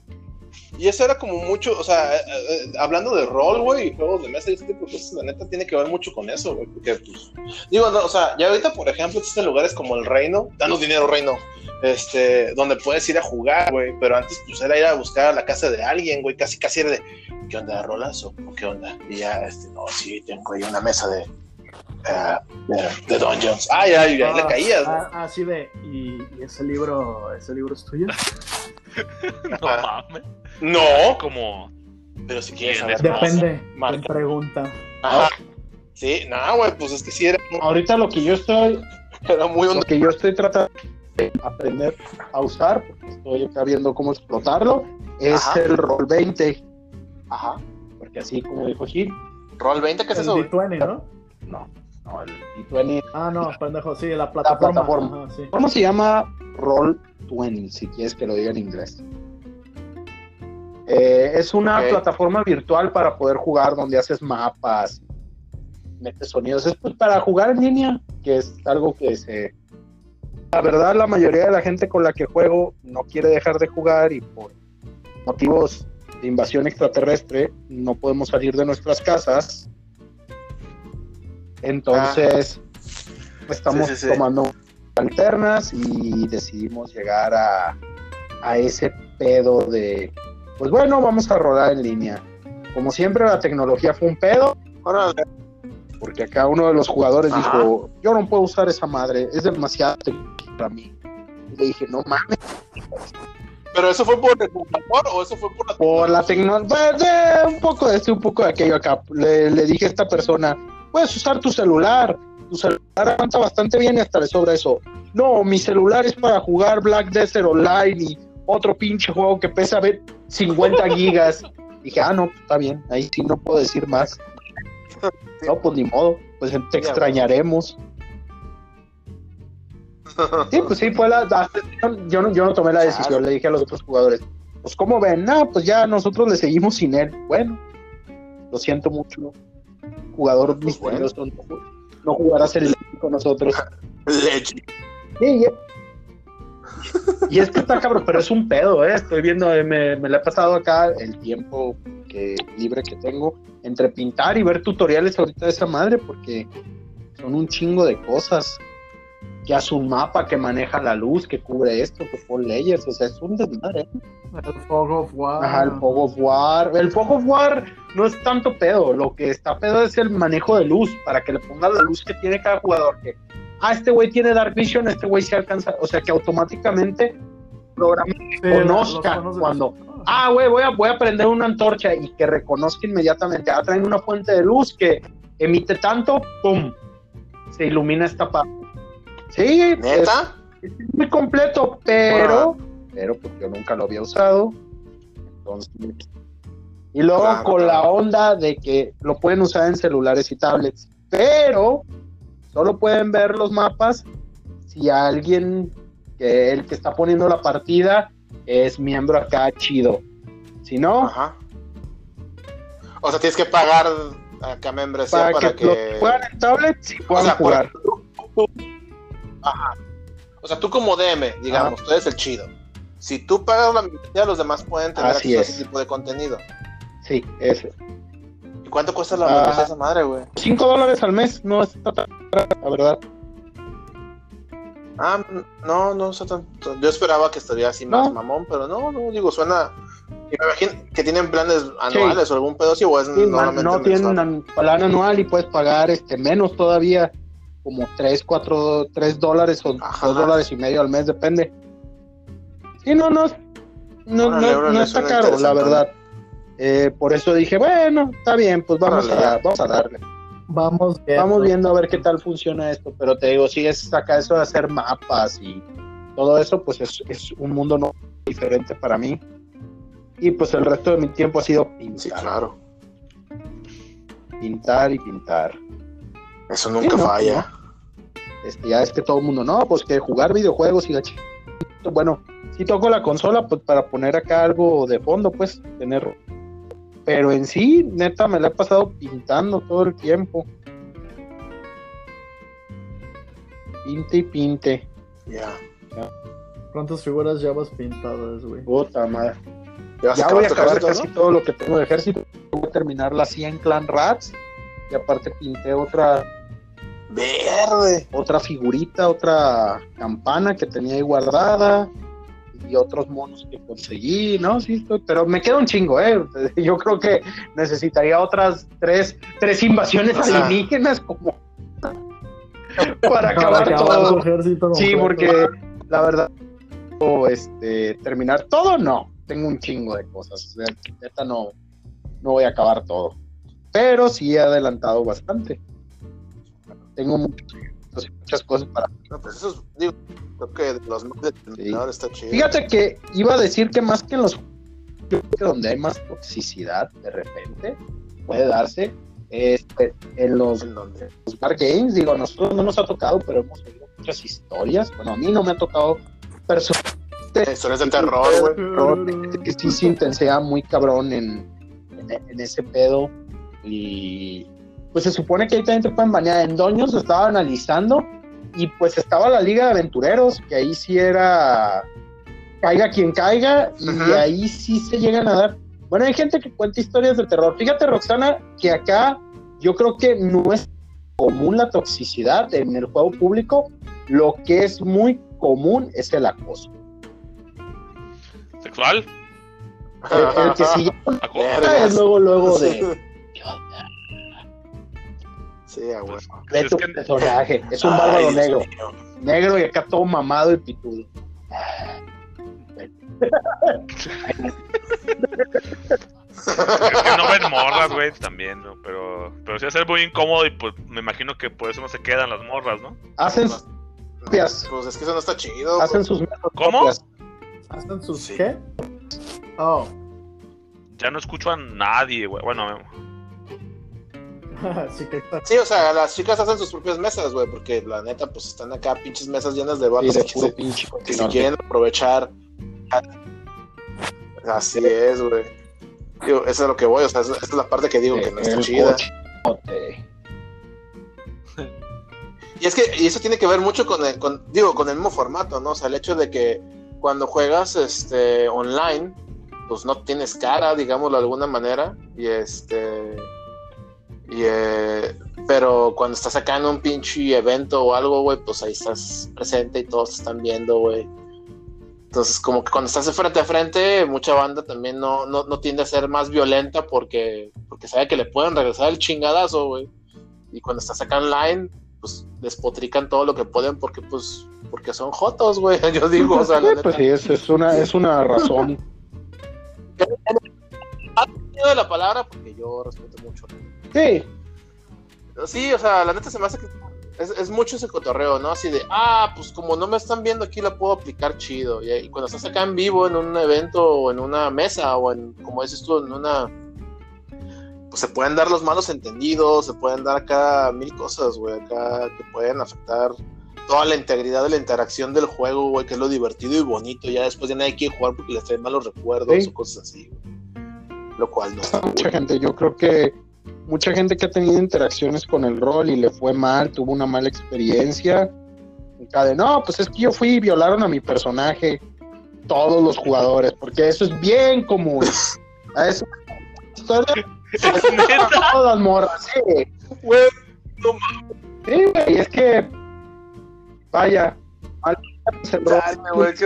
y eso era como mucho, o sea, eh, eh, hablando de rol, güey, y juegos de mesa y este tipo de cosas, la neta tiene que ver mucho con eso, güey, porque, pues, digo, no, o sea, ya ahorita, por ejemplo, existen lugares como el Reino, danos dinero, Reino, este, donde puedes ir a jugar, güey, pero antes, pues, era ir a buscar a la casa de alguien, güey, casi, casi era de, ¿qué onda, rolas o qué onda? Y ya, este, no, sí, tengo ahí una mesa de, uh, de, Dungeons. Ay, ay, ah, le caías. Ah, ah, sí, de, ¿y, ¿y, ese libro, ese libro es tuyo? [LAUGHS] no mames. No. Como. Pero si quieres saber Depende. Marca. pregunta. Ajá. Sí, no, güey, pues es que sí era. Ahorita lo que yo estoy. Era muy Lo que yo estoy tratando de aprender a usar, porque estoy acá viendo cómo explotarlo, es el Roll 20. Ajá. Porque así como dijo Gil. ¿Roll 20 qué es eso? El D20, ¿no? No. No, el D20. Ah, no, pendejo, sí, la plataforma. La plataforma. Ajá, sí. ¿Cómo se llama Roll 20? Si quieres que lo diga en inglés. Eh, es una plataforma virtual para poder jugar donde haces mapas, metes sonidos. Es pues, para jugar en línea, que es algo que se... La verdad, la mayoría de la gente con la que juego no quiere dejar de jugar y por motivos de invasión extraterrestre no podemos salir de nuestras casas. Entonces, ah. estamos tomando alternas y decidimos llegar a, a ese pedo de pues bueno, vamos a rodar en línea. Como siempre, la tecnología fue un pedo. Porque acá uno de los jugadores dijo, yo no puedo usar esa madre, es demasiado para mí. Y le dije, no mames. ¿Pero eso fue por el jugador o eso fue por la Por la tecnología. Pues, un poco de este, un poco de aquello acá. Le, le, dije a esta persona, puedes usar tu celular. Tu celular aguanta bastante bien y hasta le sobra eso. No, mi celular es para jugar Black Desert Online y otro pinche juego que pesa 50 [LAUGHS] gigas. Dije, ah, no, está bien, ahí sí no puedo decir más. [LAUGHS] No, pues ni modo, pues te extrañaremos. Sí, pues sí, fue la. Yo no, yo no tomé la decisión, le dije a los otros jugadores, pues ¿cómo ven? No, pues ya nosotros le seguimos sin él. Bueno, lo siento mucho. Jugador pues misterioso, no, jugarás el con nosotros. Leche. Sí, y es que está cabrón, pero es un pedo, ¿eh? Estoy viendo, eh, me, me le he pasado acá el tiempo que, libre que tengo entre pintar y ver tutoriales ahorita de esa madre, porque son un chingo de cosas. Que hace un mapa que maneja la luz, que cubre esto, que pone layers, o sea, es un desmadre. El Fog of War. Ajá, el Fog of War. El Fog of War no es tanto pedo, lo que está pedo es el manejo de luz, para que le ponga la luz que tiene cada jugador, que ah, este güey tiene Dark Vision, este güey se alcanza, o sea que automáticamente programa conozca cuando, ah, güey, voy a, voy a prender una antorcha y que reconozca inmediatamente, ah, traen una fuente de luz que emite tanto, ¡pum! Se ilumina esta parte. Sí, ¿Neta? Es, muy completo, pero, pero pues yo nunca lo había usado. Entonces, y luego con la onda de que lo pueden usar en celulares y tablets, pero solo pueden ver los mapas si alguien que el que está poniendo la partida es miembro acá chido. Si no, Ajá. O sea, tienes que pagar acá membresía para, para, que, lo juegan en tablet sí puedan sea, por jugar. Ajá. O sea, tú como DM, digamos, tú eres el chido. Si tú pagas la membresía, los demás pueden tener Así acceso a es. ese tipo de contenido. Sí, ese. ¿Y cuánto cuesta la Ah. membresía esa madre, güey? 5 dólares al mes, no caro, la verdad. Ah, no, no está tanto. Yo esperaba que estaría así más No. mamón, pero no, no, digo, suena. Me imagino que tienen planes anuales o algún pedo así, o es Sí, normalmente no tienen mensual? un plan anual y puedes pagar este menos todavía, como 3, 4, 3 dólares o Ajá. 2 dólares y medio al mes, depende. Sí, no, no, no, Órale, no, órale, no está caro, la verdad. Eh, por eso dije, bueno, está bien, pues vamos, Órale. a, vamos a darle. Vamos viendo. Vamos viendo a ver qué tal funciona esto, pero te digo, si es acá eso de hacer mapas y todo eso, pues es, es un mundo no diferente para mí. Y pues el resto de mi tiempo ha sido pintar, Sí, claro. pintar y pintar. Eso nunca Sí, no, falla. Este, ya es que todo el mundo, no, pues que jugar videojuegos y la. Bueno, si toco la consola, pues para poner acá algo de fondo, pues tener. Pero en sí, neta, me la he pasado pintando todo el tiempo. Pinte y pinte. Ya. ¿Cuántas figuras llevas pintadas, güey? Puta madre. Ya, voy a acabar casi todo lo que tengo de ejército. Voy a terminar la 100 Clan Rats. Y aparte pinté otra. Verde. otra figurita, otra campana que tenía ahí guardada. Y otros monos que conseguí, ¿no? Sí, estoy- pero me queda un chingo, ¿eh? [LAUGHS] Yo creo que necesitaría otras tres, tres invasiones alienígenas como para acabar todo. ejército Sí, porque la verdad, o, este, terminar todo, no. Tengo un chingo de cosas. O sea, neta, no, no voy a acabar todo. Pero sí he adelantado bastante. Tengo muchas, muchas cosas para. No, pues eso es, digo, creo que los más determinadores está chido. Fíjate que iba a decir que más que en los donde hay más toxicidad de repente puede darse este, en los ¿En los bar games, digo, a nosotros no nos ha tocado, pero hemos oído muchas historias. Bueno, a mí no me ha tocado personas Historias de terror, güey. que sí se intensea muy cabrón en, en, en ese pedo. Y pues se supone que ahí también te pueden bañar. En Doños estaba analizando y pues estaba la Liga de Aventureros, que ahí sí era caiga quien caiga, y ahí sí se llegan a dar. Bueno, hay gente que cuenta historias de terror. Fíjate, Roxana, que acá yo creo que no es común la toxicidad en el juego público. Lo que es muy común es el acoso. ¿Sexual? El, el que Acoso. Vergas. [LAUGHS] es luego, luego de Sí, a huevo. ve Es tu que- personaje. Es un bárbaro negro. mío. Negro y acá todo mamado y pitudo. Es que no ven morras, güey, también, ¿no? Pero, pero sí va a ser muy incómodo y pues me imagino que por eso no se quedan las morras, ¿no? Hacen, Copias. Pues es que eso no está chido. hacen sus ¿Cómo? copias. ¿Hacen sus Sí. qué? Oh, Ya no escucho a nadie, güey. Bueno, [LAUGHS] sí. Sí, o sea, las chicas hacen sus propias mesas, güey, porque la neta, pues están acá pinches mesas llenas de Y vatos de que, se, pinche que quieren aprovechar. Así es, güey. Digo, eso es lo que voy, o sea, esa es la parte que digo que no está chida. Y es que y eso tiene que ver mucho con el, con, digo, con el mismo formato, ¿no? O sea, el hecho de que cuando juegas este online, pues no tienes cara, digámoslo de alguna manera, y este y eh, pero cuando estás acá en un pinche evento o algo, güey, pues ahí estás presente y todos te están viendo, güey. Entonces, como que cuando estás de frente a frente, mucha banda también no, no, no tiende a ser más violenta porque, porque sabe que le pueden regresar el chingadazo, güey. Y cuando estás acá online, pues despotrican todo lo que pueden porque pues porque son jotos, güey. [LAUGHS] Yo digo, o sea, la neta. pues sí, es, es una, es una razón. [LAUGHS] de la palabra porque yo respeto mucho. Sí, Sí, o sea, la neta se me hace que es, es mucho ese cotorreo, ¿no? Así de, ah, pues como no me están viendo aquí la puedo aplicar chido. Y, y cuando estás acá en vivo en un evento o en una mesa o en, como dices tú, en una, pues se pueden dar los malos entendidos, se pueden dar acá mil cosas, güey, acá que pueden afectar toda la integridad de la interacción del juego, güey, que es lo divertido y bonito. Ya después ya nadie quiere jugar porque les trae malos recuerdos o cosas así, Lo cual no está Mucha gente, yo creo que mucha gente que ha tenido interacciones con el rol y le fue mal, tuvo una mala experiencia. De, no, pues es que yo fui y violaron a mi personaje todos los jugadores, porque eso es bien común. A eso. Todas [LAUGHS] [LAUGHS] morras, sí. Güey, no Sí, güey, es que vaya, se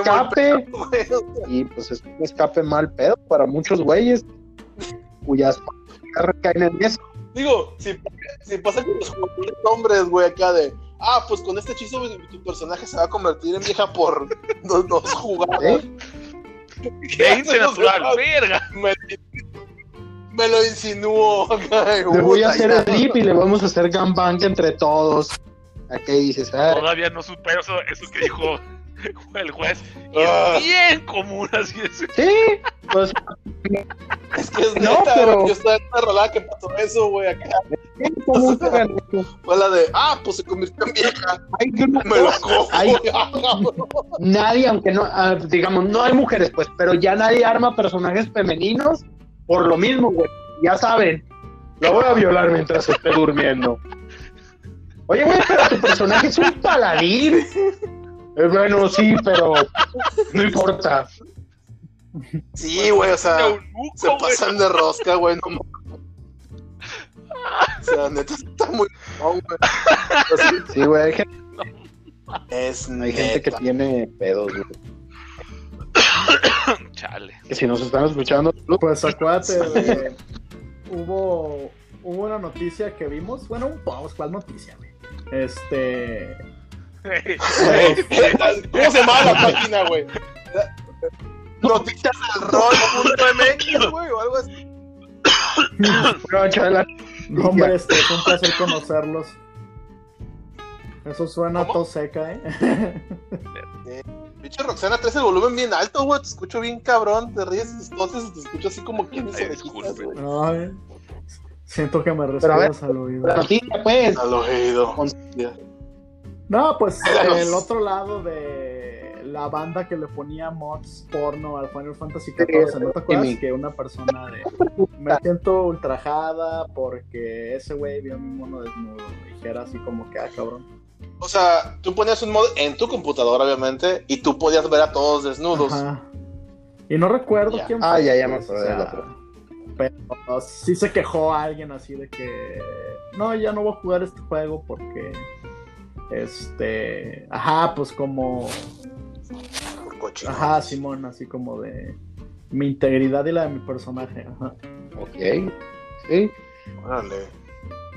escape y pues es un escape mal pedo para muchos güeyes cuyas [LAUGHS] recaen en eso. Digo, si, si pasa con los hombres, güey, acá de, ah, pues con este hechizo tu personaje se va a convertir en vieja por [LAUGHS] dos, dos jugadas. [LAUGHS] ¿Qué natural, verga. Me, me, lo insinuó. [LAUGHS] Le voy a hacer el flip y le vamos a hacer gangbang entre todos. ¿A qué dices? Ah. Todavía no supero eso, eso que dijo [LAUGHS] el juez. Y es ah. bien común, así es. Sí, pues. Es que es no, neta, pero... yo estaba en una rolada que pasó eso, güey, acá. Fue la de, ah, pues se convirtió en vieja. Ay, no, Me lo cojo. [LAUGHS] nadie, aunque no, ah, digamos, no hay mujeres, pues, pero ya nadie arma personajes femeninos por lo mismo, güey. Ya saben, lo voy a violar mientras esté durmiendo. Oye, güey, pero tu personaje es un paladín. Eh, bueno, sí, pero no importa. Sí, güey, o sea, se pasan de rosca, güey, no O sea, neta está muy güey. sí, güey, hay gente. Es hay gente que tiene pedos, güey. [COUGHS] Chale. Que si nos están escuchando, pues acuérdate, hubo, hubo una noticia que vimos, bueno, un post, ¿cuál noticia, güey? Este. ¿Cómo se llama la página, güey? Noticias del rol.mx, güey, o algo así. No, hombre, este, es un placer conocerlos. Eso suena todo seca, ¿eh? Bicho Roxana, traes el volumen bien alto, güey. Te escucho bien cabrón. Te ríes entonces y te escucho así como que mis orejitas, güey. Siento que me respiras al oído. pues. Al oído. No, pues [LAUGHS] el otro lado de la banda que le ponía mods porno al Final Fantasy XIV, ¿no te acuerdas que una persona de me siento ultrajada porque ese güey vio mi mono desnudo y que era así como que, ah, cabrón. O sea, tú ponías un mod en tu computadora, obviamente, y tú podías ver a todos desnudos. Y no recuerdo quién fue. Ah, ya, ya me acordé pero sí se quejó a alguien así de que no, ya no voy a jugar este juego porque este, ajá, pues como Ajá, Simón, así como de mi integridad y la de mi personaje, ajá. Ok. Sí. Órale.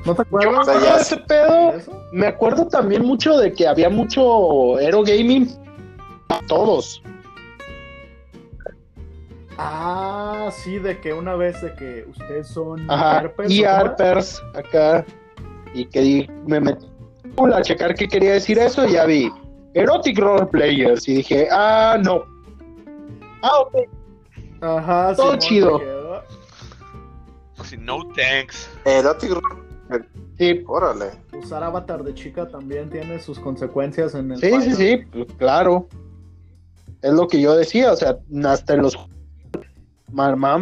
¿No te acuerdas de ese pedo? Me acuerdo también mucho de que había mucho Aero Gaming todos. Ah, sí, de que una vez de que ustedes son Ajá, y Harpers acá y que me metí a checar qué quería decir eso y ya vi Erotic Role Players y dije, ah, no. Ah, ok. Ajá, todo chido. no thanks. Erotic Role Sí. Órale. Usar avatar de chica también tiene sus consecuencias en el. Sí, sí, sí, pues, claro. Es lo que yo decía, o sea, hasta en los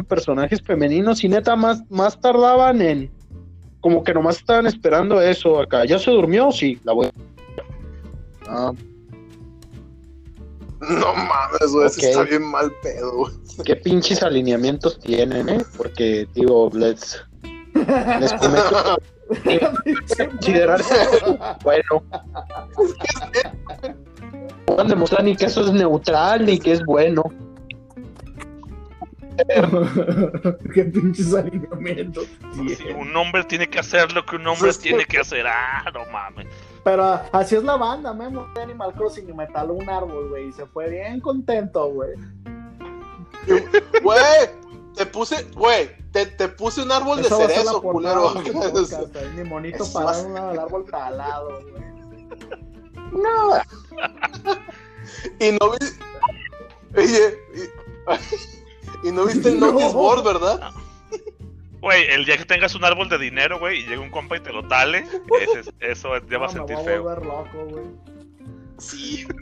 personajes femeninos y neta más, más tardaban en como que nomás estaban esperando eso acá. ¿Ya se durmió? Sí, la voy ah. No mames, güey, está bien mal pedo. Qué pinches alineamientos tienen, ¿eh? Porque, digo, les, les prometo considerar [LAUGHS] bueno. No a demostrar ni que eso es neutral ni que es bueno. [LAUGHS] Qué pinches alineamientos. un hombre tiene que hacer lo que un hombre tiene que hacer. Ah, no mames. Pero así es la banda, Memo de Animal Crossing y me taló un árbol, güey. Y se fue bien contento, güey. Güey, te puse, güey, te, te, puse un árbol de cerezo, culero. [LAUGHS] Mi monito parado en el árbol talado, güey. No. y no vi. Oye, y... Y no viste el [LAUGHS] notice board, ¿verdad? Güey, el día que tengas un árbol de dinero, güey, y llega un compa y te lo tale, ese, eso ya va a sentir me voy feo. A volver loco, güey. Sí. [LAUGHS]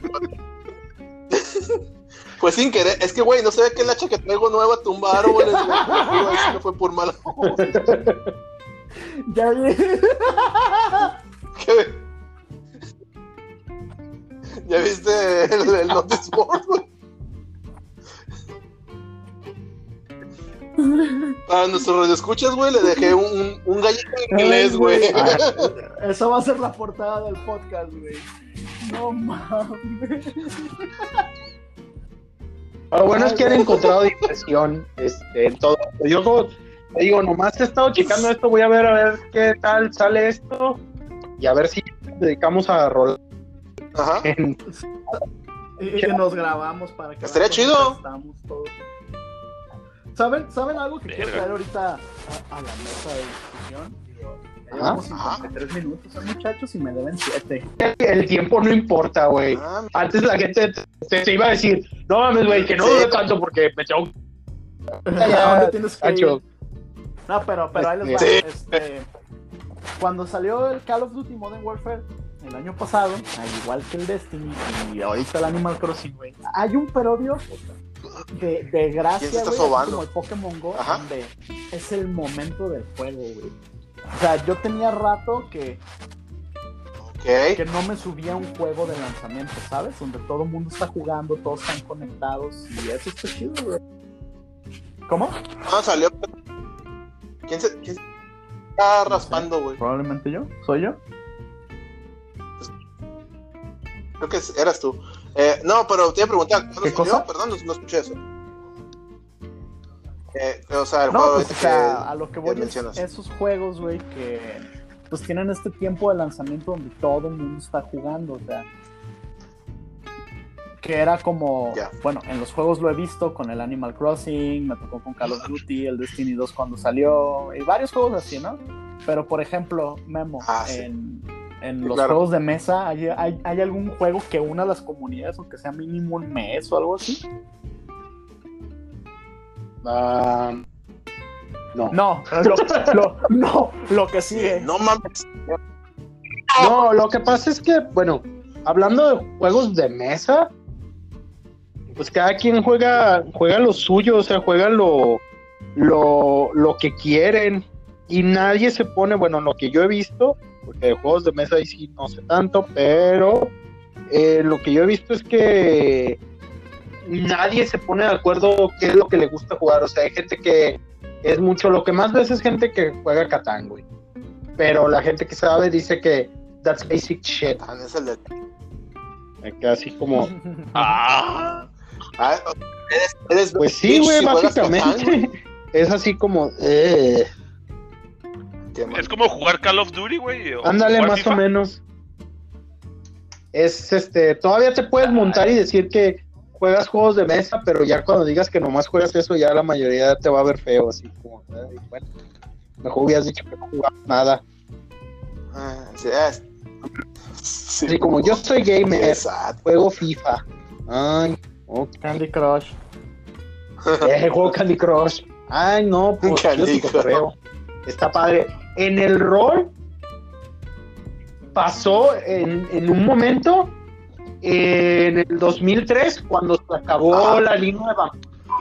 Pues sin querer, es que, güey, no que el hacha que traigo nueva tumba árboles, güey. Eso no fue por mala [LAUGHS] Ya vi. ¿Qué? ¿Ya viste el, el notice board, güey? Para nuestros radioescuchas, güey, le dejé un, un gallito en inglés, güey. [LAUGHS] Esa va a ser la portada del podcast, güey. No mames. Lo bueno es que han encontrado diversión este, en todo. Yo como- te digo, nomás he estado checando esto, voy a ver a ver qué tal sale esto y a ver si nos dedicamos a rolar Ajá. en Y, y nos grabamos para que Estaría chido. estamos todos. ¿Saben, ¿Saben algo que quiero Verga. traer ahorita a, a la mesa de discusión? Llevamos 53 minutos, ¿eh, muchachos, y me deben 7. el tiempo no importa, güey. Ah, Antes la gente te, te iba a decir, no mames, güey, que no Sí. dure tanto porque me tengo [LAUGHS] ¿A dónde tienes que Cacho. ir? No, pero, pero ahí les va. Sí. Este, cuando salió el Call of Duty Modern Warfare el año pasado, al igual que el Destiny y ahorita el Animal Crossing, güey, hay un periodo de, de gracia, como el Pokémon Go, Ajá. donde es el momento del juego, güey. O sea, yo tenía rato que, que no me subía un juego de lanzamiento, ¿sabes? Donde todo el mundo está jugando, todos están conectados y eso está chido, güey. ¿Cómo? Ah, salió. ¿Quién se, quién se está raspando, güey? Probablemente yo. ¿Soy yo? Creo que eras tú. Eh, no, pero te iba a preguntar, ¿cuándo ¿Qué salió? cosa? Perdón, no, no escuché eso. Eh, o sea, el No, juego pues, este o sea, que- a lo que que voy es mencionas. esos juegos, güey, que pues tienen este tiempo de lanzamiento donde todo el mundo está jugando, o sea, que era como, bueno, en los juegos lo he visto con el Animal Crossing, me tocó con Call of Duty, el Destiny 2 cuando salió, y varios juegos así, ¿no? Pero, por ejemplo, Memo, Ah, sí. en, en los claro. juegos de mesa, ¿hay, hay, hay algún juego que una las comunidades, aunque sea mínimo un mes o algo así? Ah, no. No, lo, lo- no, lo que sigue. No mames. No, lo que pasa es que, bueno, hablando de juegos de mesa, pues cada quien juega, juega lo suyo, o sea, juega lo, lo, lo que quieren. Y nadie se pone, bueno, lo que yo he visto, porque de juegos de mesa ahí sí no sé tanto, pero eh, lo que yo he visto es que nadie se pone de acuerdo qué es lo que le gusta jugar. O sea, hay gente que es mucho, lo que más ves es gente que juega Catán, güey. Pero la gente que sabe dice que that's basic shit. Ah, es el de... Así como, [LAUGHS] Ah, Ah, eres, eres pues sí, güey, si Catán, básicamente. Es así como, eh. Es como jugar Call of Duty, güey. ándale más FIFA. o menos. Es este, todavía te puedes montar y decir que juegas juegos de mesa, pero ya cuando digas que nomás juegas eso, ya la mayoría te va a ver feo, así como, bueno, mejor hubieras dicho que no jugabas nada. Ah, sí, es- sí, Así como, yo soy gamer, Exacto. juego FIFA. Ay, ok. Candy Crush. Eh, juego Candy Crush. Ay, no, pues Candy yo. Está padre. En el rol pasó en, en un momento en el 2003 cuando se acabó Ajá. la línea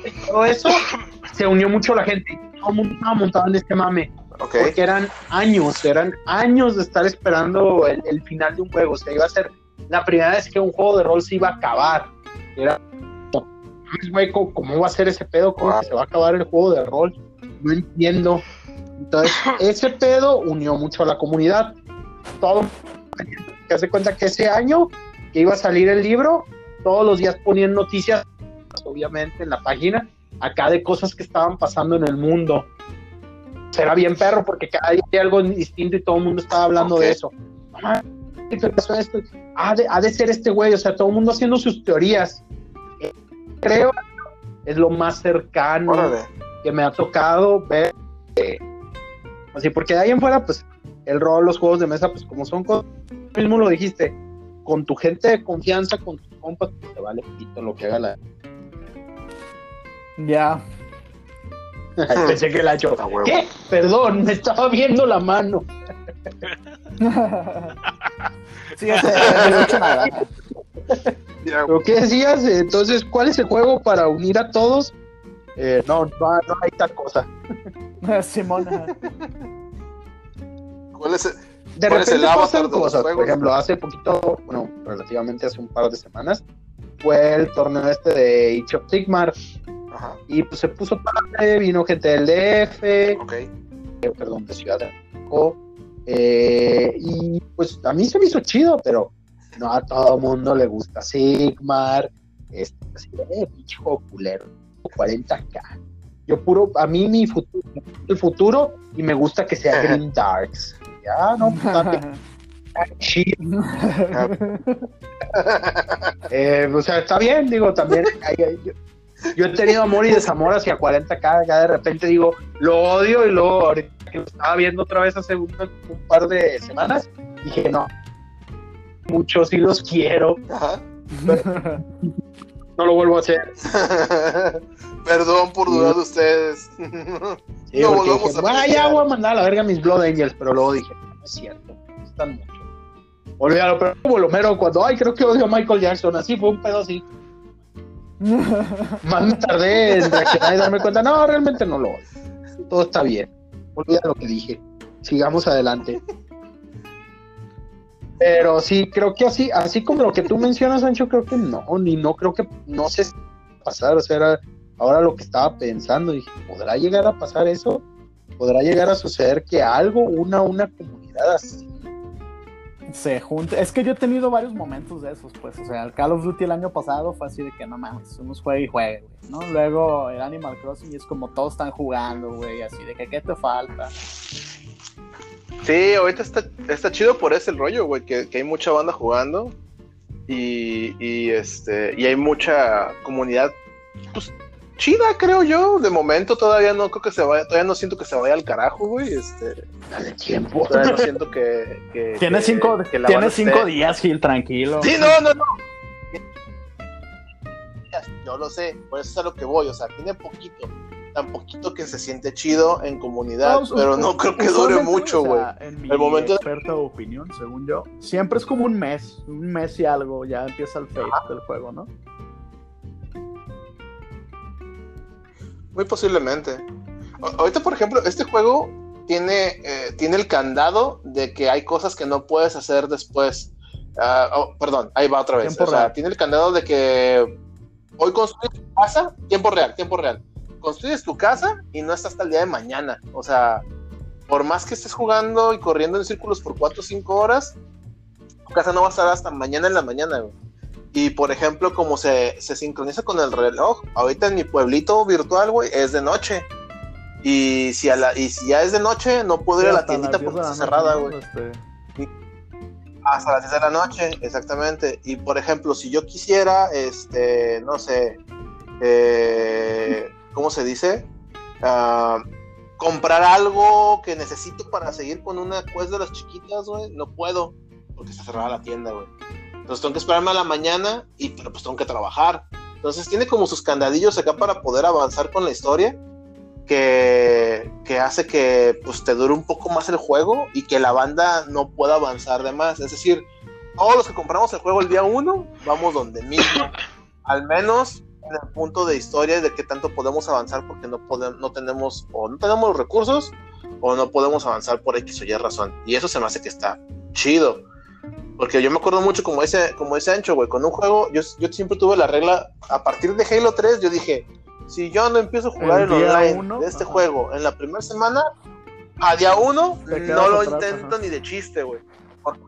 de y todo eso [COUGHS] se unió mucho la gente todo el mundo estaba montado en este mame Ok. porque eran años eran años de estar esperando el, el final de un juego o sea iba a ser la primera vez que un juego de rol se iba a acabar era "Mames, güey, ¿cómo, va a ser ese pedo? ¿Cómo Wow. que se va a acabar el juego de rol? No entiendo. Entonces, [COUGHS] ese pedo unió mucho a la comunidad. Todo que hace cuenta que ese año que iba a salir el libro, todos los días ponían noticias, obviamente, en la página, acá de cosas que estaban pasando en el mundo. Será bien perro porque cada día hay algo distinto y todo el mundo estaba hablando Ok. de eso. ¿qué pasó esto? Ha de, ha de ser este güey, o sea, todo el mundo haciendo sus teorías. Creo es lo más cercano Órale. que me ha tocado ver. eh, así, porque de ahí en fuera, pues, el rol, los juegos de mesa, pues, como son cosas, tú mismo lo dijiste, con tu gente de confianza, con tus compas, pues, te vale pito lo que haga la. Ya. Pensé que la hecho. ¿Qué? Perdón, me estaba viendo la mano. sí, no he hecho nada. ¿Lo que decías? Entonces, ¿cuál es el juego para unir a todos? Eh, no, no, no, hay tal cosa. [LAUGHS] Simona. ¿Cuál es el, de repente pasan cosas. Por ejemplo, hace poquito, bueno, relativamente hace un par de semanas, fue el torneo este de Age of Sigmar. Ajá. Y pues se puso padre, vino gente del DF, okay. eh, perdón, de Ciudad de México. Eh, y pues a mí se me hizo chido, pero no a todo mundo le gusta Sigmar. Este, así de, eh, pinche culero, 40k. Yo puro, a mí mi futuro, el futuro, y me gusta que sea Green Darks. Ya, no, [LAUGHS] pues, eh, o sea, está bien, digo, también. yo, he tenido amor y desamor hacia 40k. Ya de repente digo, lo odio. Y luego, ahorita que lo estaba viendo otra vez hace un, par de semanas, dije, no, muchos sí los quiero. [LAUGHS] No lo vuelvo a hacer. [LAUGHS] Perdón por dudar de ustedes. [LAUGHS] no volvemos a bueno, ya voy a mandar a la verga mis Blood Angels, pero luego dije, no es cierto, están mucho. Olvídalo, pero lo mero cuando, ay, creo que odio a Michael Jackson, así fue un pedo así. [LAUGHS] Más me tardé en reaccionar y darme cuenta, no, realmente no lo odio. Todo está bien. Olvida lo que dije. Sigamos adelante. Pero sí, creo que así, así como lo que tú mencionas, Sancho, creo que no, ni no creo que no sé pasar, o sea, era ahora lo que estaba pensando, dije, ¿podrá llegar a pasar eso? ¿Podrá llegar a suceder que algo, una, una comunidad así se junte. Es que yo he tenido varios momentos de esos, pues. O sea, el Call of Duty el año pasado fue así de que no mames, uno juega y juega, güey, ¿no? Luego el Animal Crossing y es como todos están jugando, güey, así de que ¿qué te falta? Sí, ahorita está, está chido por ese el rollo, güey, que, hay mucha banda jugando y, y, este y hay mucha comunidad pues chida, creo yo. De momento todavía no creo que se vaya, todavía no siento que se vaya al carajo, güey. Este, Dale tiempo. Todavía no siento que. que tiene cinco, tiene cinco días, Gil, tranquilo. Sí, no, no, no. Yo lo sé, por eso es a lo que voy, o sea, tiene poquito tan poquito que se siente chido en comunidad, pero no creo que dure mucho, güey. el momento experta opinión, según yo, siempre es como un mes, un mes y algo, ya empieza el fate del juego, ¿no? Muy posiblemente. ahorita, por ejemplo, este juego tiene, eh, tiene el candado de que hay cosas que no puedes hacer después. Ah, oh, perdón, ahí va otra vez. o sea, tiene el candado de que hoy construyes tu casa, tiempo real, tiempo real construyes tu casa y no está hasta el día de mañana. O sea, por más que estés jugando y corriendo en círculos por 4 o 5 horas, tu casa no va a estar hasta mañana en la mañana, Y por ejemplo, como se, se sincroniza con el reloj, ahorita en mi pueblito virtual, güey, es de noche. Y si, a la, y si ya es de noche, no puedo ir a la tiendita porque está cerrada, güey. Este... Hasta las 10 de la noche, exactamente. Y por ejemplo, si yo quisiera, este, no sé, eh, ¿cómo se dice? Ah, comprar algo que necesito para seguir con una quest de las chiquitas, güey, no puedo, porque está cerrada la tienda, güey. Entonces tengo que esperarme a la mañana y pero pues tengo que trabajar. Entonces tiene como sus candadillos acá para poder avanzar con la historia. Que, que, hace que pues te dure un poco más el juego y que la banda no pueda avanzar de más. Es decir, todos los que compramos el juego el día uno, vamos donde mismo. [COUGHS] Al menos en el punto de historia de qué tanto podemos avanzar porque no podemos, no tenemos o no tenemos los recursos o no podemos avanzar por X o Y razón. Y eso se me hace que está chido. Porque yo me acuerdo mucho como ese, como ese ancho, güey, con un juego, yo, yo siempre tuve la regla, a partir de Halo 3, yo dije, si yo no empiezo a jugar el, online de este juego en la primera semana, a día uno, no lo intento ni de chiste, güey. Porque,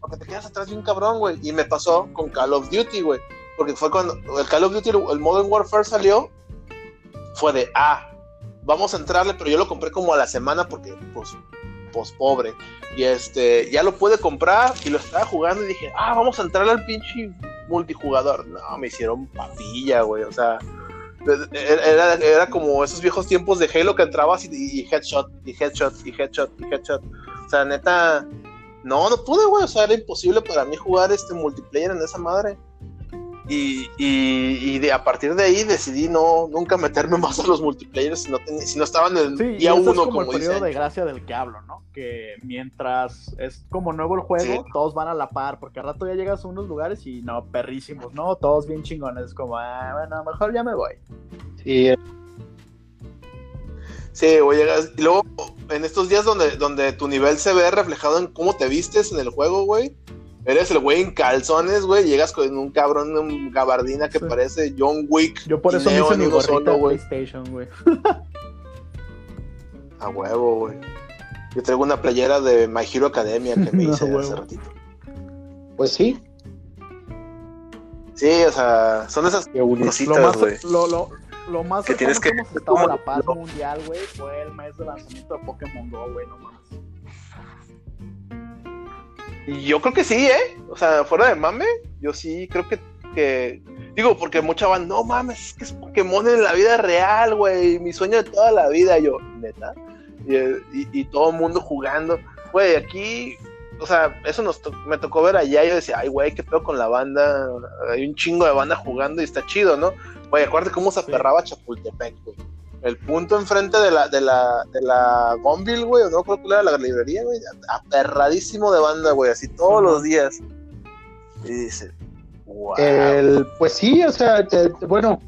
porque te quedas atrás de un cabrón, güey. Y me pasó con Call of Duty, güey porque fue cuando el Call of Duty, el Modern Warfare salió, fue de, ah, vamos a entrarle, pero yo lo compré como a la semana porque, pues, pues pobre. Y este, ya lo pude comprar y lo estaba jugando y dije, ah, vamos a entrarle al pinche multijugador. No, me hicieron papilla, güey, o sea, era, era, como esos viejos tiempos de Halo que entrabas y, y, headshot, y headshot, y headshot, y headshot. O sea, neta, no, no pude, güey, o sea, era imposible para mí jugar este multiplayer en esa madre. Y, de, a partir de ahí decidí no nunca meterme [LAUGHS] más a los multiplayers si no, si no estaban en el día uno. Es como, el periodo de gracia del que hablo, ¿no? Que mientras es como nuevo el juego, todos van a la par, porque al rato ya llegas a unos lugares y no, perrísimos, ¿no? Todos bien chingones, es como, ah, bueno, mejor ya me voy. Sí. Sí, voy a llegar. Y luego, en estos días donde, donde tu nivel se ve reflejado en cómo te vistes en el juego, güey Eres el güey en calzones, güey. Llegas con un cabrón, un gabardina que parece John Wick. Yo por eso me hice mi gorrita güey. PlayStation, güey. A huevo, güey. Yo traigo una playera de My Hero Academia que me [LAUGHS] hice hace ratito. Pues sí. Sí, o sea, son esas cositas, güey. Lo, lo, lo, más que tienes que hemos estado la paz mundial, güey, fue el mes de lanzamiento de Pokémon Go, güey, no mames. Yo creo que sí, ¿eh? O sea, fuera de mame, yo sí creo que, que... digo, porque mucha van, no mames, es que es Pokémon en la vida real, güey, mi sueño de toda la vida, yo, neta, y, todo el mundo jugando, güey, aquí, o sea, eso nos me tocó ver allá, yo decía, ay, güey, qué pedo con la banda, hay un chingo de banda jugando y está chido, ¿no? Güey, acuérdate cómo se aperraba Chapultepec, güey el punto enfrente de la, de la, de la Gonville, güey, o no creo que era la librería, güey, aperradísimo de banda, güey, así todos los días. Y dice, wow. El, pues sí, o sea, bueno,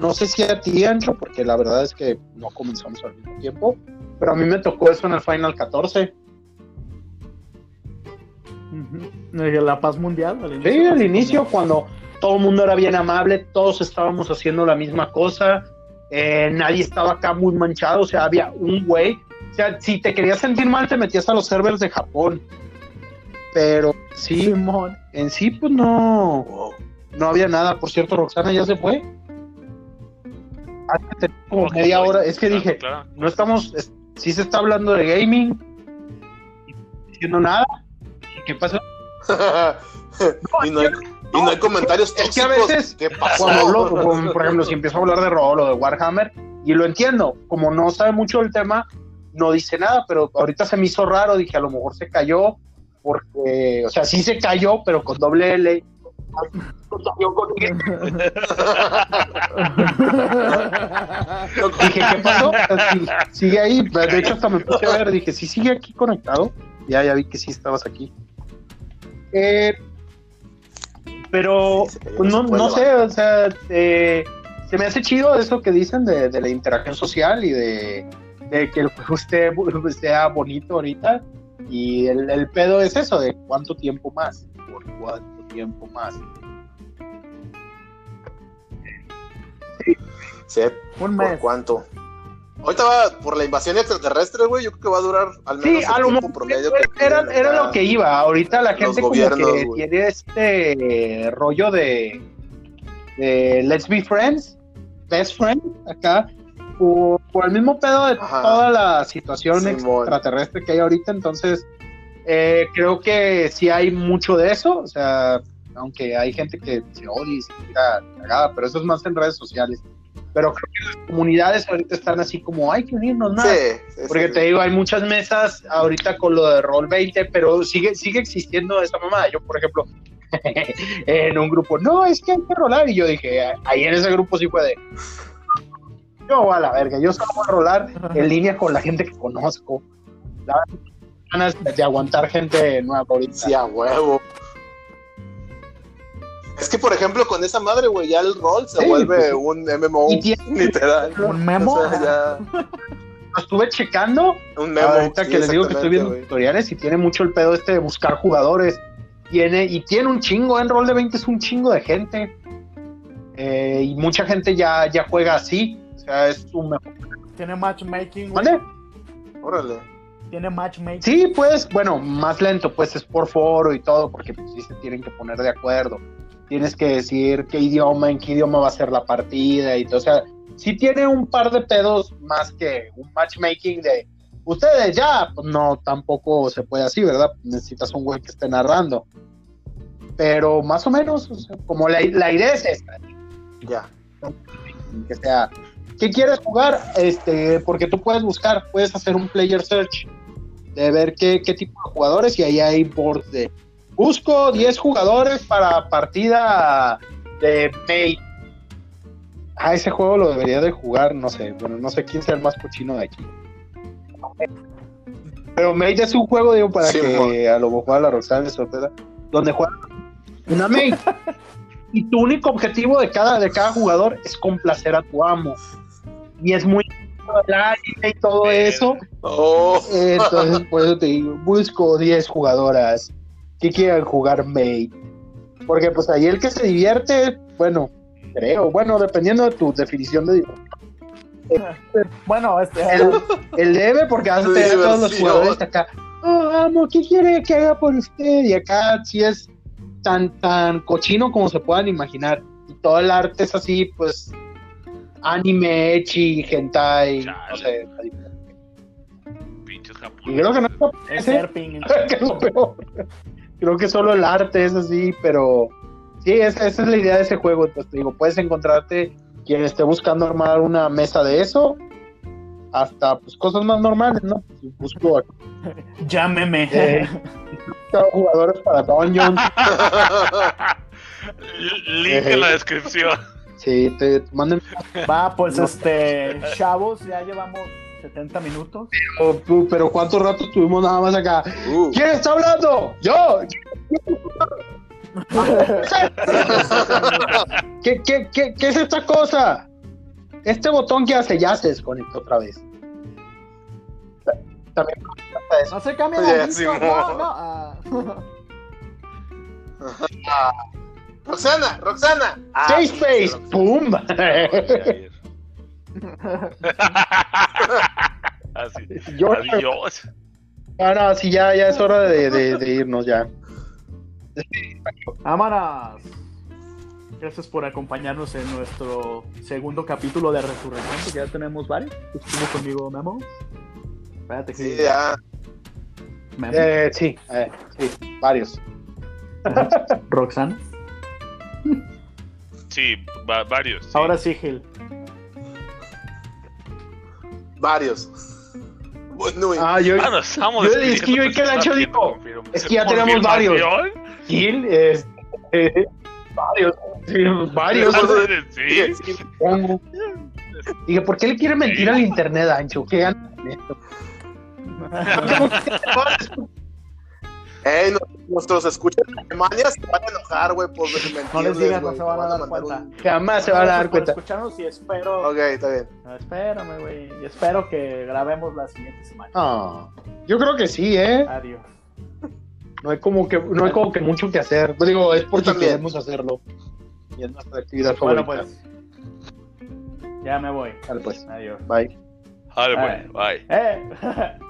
no sé si a ti, Ancho, porque la verdad es que no comenzamos al mismo tiempo, pero a mí me tocó eso en el Final 14. La paz mundial. Al inicio, sí, al inicio, cuando todo el mundo era bien amable, todos estábamos haciendo la misma cosa, eh, nadie estaba acá muy manchado, o sea, había un güey. O sea, si te querías sentir mal, te metías a los servers de Japón. Pero sí, en sí, pues no, no había nada. Por cierto, Roxana ya se fue. Hace como media hora. Es que dije, no estamos, si se está hablando de gaming, diciendo nada. ¿Qué pasa? [LAUGHS] y no hay, y no hay comentarios tóxicos. Es que a veces, cuando hablo, por ejemplo, si empiezo a hablar de rol o de Warhammer, y lo entiendo, como no sabe mucho del tema, no dice nada, pero ahorita se me hizo raro, dije, a lo mejor se cayó, porque, o sea, sí se cayó, pero con doble L. [LAUGHS] dije, ¿qué pasó? sigue ahí, de hecho hasta me puse a ver, dije, sí sigue aquí conectado, ya, ya vi que sí estabas aquí. Eh, pero no, no sé, o sea, eh, se me hace chido eso que dicen de, la interacción social y de, que el juego esté, sea bonito ahorita. Y el, pedo es eso, de cuánto tiempo más, por cuánto tiempo más. Sí. Un mes. ¿Por cuánto? Ahorita va por la invasión extraterrestre, güey. Yo creo que va a durar al menos sí, el tiempo promedio. Que era, era lo que iba. Ahorita la gente como que tiene este rollo de, de Let's Be Friends, Best Friend, acá, por, el mismo pedo de toda la situación extraterrestre que hay ahorita. Entonces, eh, creo que sí hay mucho de eso. O sea, aunque hay gente que se odia y se tira cagada, pero eso es más en redes sociales pero creo que las comunidades ahorita están así como, hay que unirnos más. Porque te digo, hay muchas mesas ahorita con lo de Roll 20, pero sigue, sigue existiendo esa mamada. Yo, por ejemplo, [LAUGHS] en un grupo, no, es que hay que rolar. Y yo dije, ahí en ese grupo sí puede. Yo a la verga, yo solo voy a rolar en línea con la gente que conozco. La ganas de aguantar gente nueva ahorita. Sí, a huevo. Es que, por ejemplo, con esa madre, güey, ya el rol se vuelve pues un MMO, literal. ¿Un memo? O sea, ya... Lo estuve checando. Un memo. Ahorita que les digo que estoy viendo tutoriales y tiene mucho el pedo este de buscar jugadores. Tiene, y tiene un chingo, en rol de 20 es un chingo de gente. Eh, y mucha gente ya, ya juega así. O sea, es un mejor. Tiene matchmaking. ¿Vale? Órale. Tiene matchmaking. Sí, pues, bueno, más lento, pues es por foro y todo, porque pues, sí se tienen que poner de acuerdo tienes que decir qué idioma, en qué idioma va a ser la partida y todo. O sea, sí tiene un par de pedos más que un matchmaking de ustedes ya, pues no, tampoco se puede así, ¿verdad? Necesitas un güey que esté narrando. Pero más o menos, como la, idea es esta. Ya. Que sea, ¿qué quieres jugar? Este, porque tú puedes buscar, puedes hacer un player search de ver qué, qué tipo de jugadores y ahí hay boards de busco 10 jugadores para partida de May. Ah, ese juego lo debería de jugar, no sé, bueno, no sé quién sea el más cochino de aquí. Pero Mate es un juego, digo, para que a lo mejor a la Roxana le sorprenda, donde juega una Mate. [LAUGHS] y tu único objetivo de cada, de cada jugador es complacer a tu amo. Y es muy y todo eso. Oh. Entonces, por eso te digo, busco 10 jugadoras que quieran jugar Mate. Porque pues ahí el que se divierte, bueno, creo, bueno, dependiendo de tu definición de bueno, este, el, debe, porque vas a tener a todos los jugadores acá, oh, amo, ¿qué quiere que haga por usted? Y acá sí es tan, tan cochino como se puedan imaginar. Y todo el arte es así, pues, anime, echi, hentai, no sé. Pinches Y creo que no es [LAUGHS] Creo que solo el arte es así, pero sí, esa, esa es la idea de ese juego. Entonces, te digo, puedes encontrarte quien esté buscando armar una mesa de eso, hasta pues cosas más normales, ¿no? Busco Llámeme. [LAUGHS] Eh, jugadores para Dungeon. [LAUGHS] Link en la descripción. Sí, te, manden. Va, pues [LAUGHS] este, chavos, ya llevamos 70 minutos. Pero, pero ¿cuánto rato estuvimos nada más acá? Uh. ¿Quién está hablando? Yo. [LAUGHS] ¿Qué, qué, qué, qué es esta cosa? Este botón que hace ya se desconecta otra vez. También no se cambia de no, no. Ah. [LAUGHS] Roxana, Roxana. Ah, Space, ¡pum! Así. Yo, Adiós. Ah, no, sí, ya, ya es hora de, de, de irnos ya. Vámonos. Gracias por acompañarnos en nuestro segundo capítulo de Resurrección, porque ya tenemos varios. Estuvo conmigo Memo. Espérate que. Sí, ya. Eh, sí, eh, sí, varios. Roxana. Sí, varios. Ahora sí, Gil. Varios. Bueno, ah, yo, ah, estamos yo, es que yo y que Lancho dijo, es que ya tenemos varios. Gil, es, eh, [LAUGHS] varios, sí, varios. [LAUGHS] Sí. sí. Dije, ¿por qué le quiere mentir al internet, Ancho? ¿Qué? [LAUGHS] Ey, nuestros escuchas en Alemania se van a enojar, güey, por No les digas, no se van a dar cuenta. Jamás se van a dar cuenta. escucharnos y espero... Ok, está bien. espérame, güey. Y espero que grabemos la siguiente semana. Ah, yo creo que sí, ¿eh? Adiós. No hay como que, no hay como que mucho que hacer. Digo, es porque queremos hacerlo. Y es nuestra actividad favorita. Bueno, pues. Ya me voy. Dale, pues. Adiós. Bye. Dale, pues. Bye. Eh. [LAUGHS]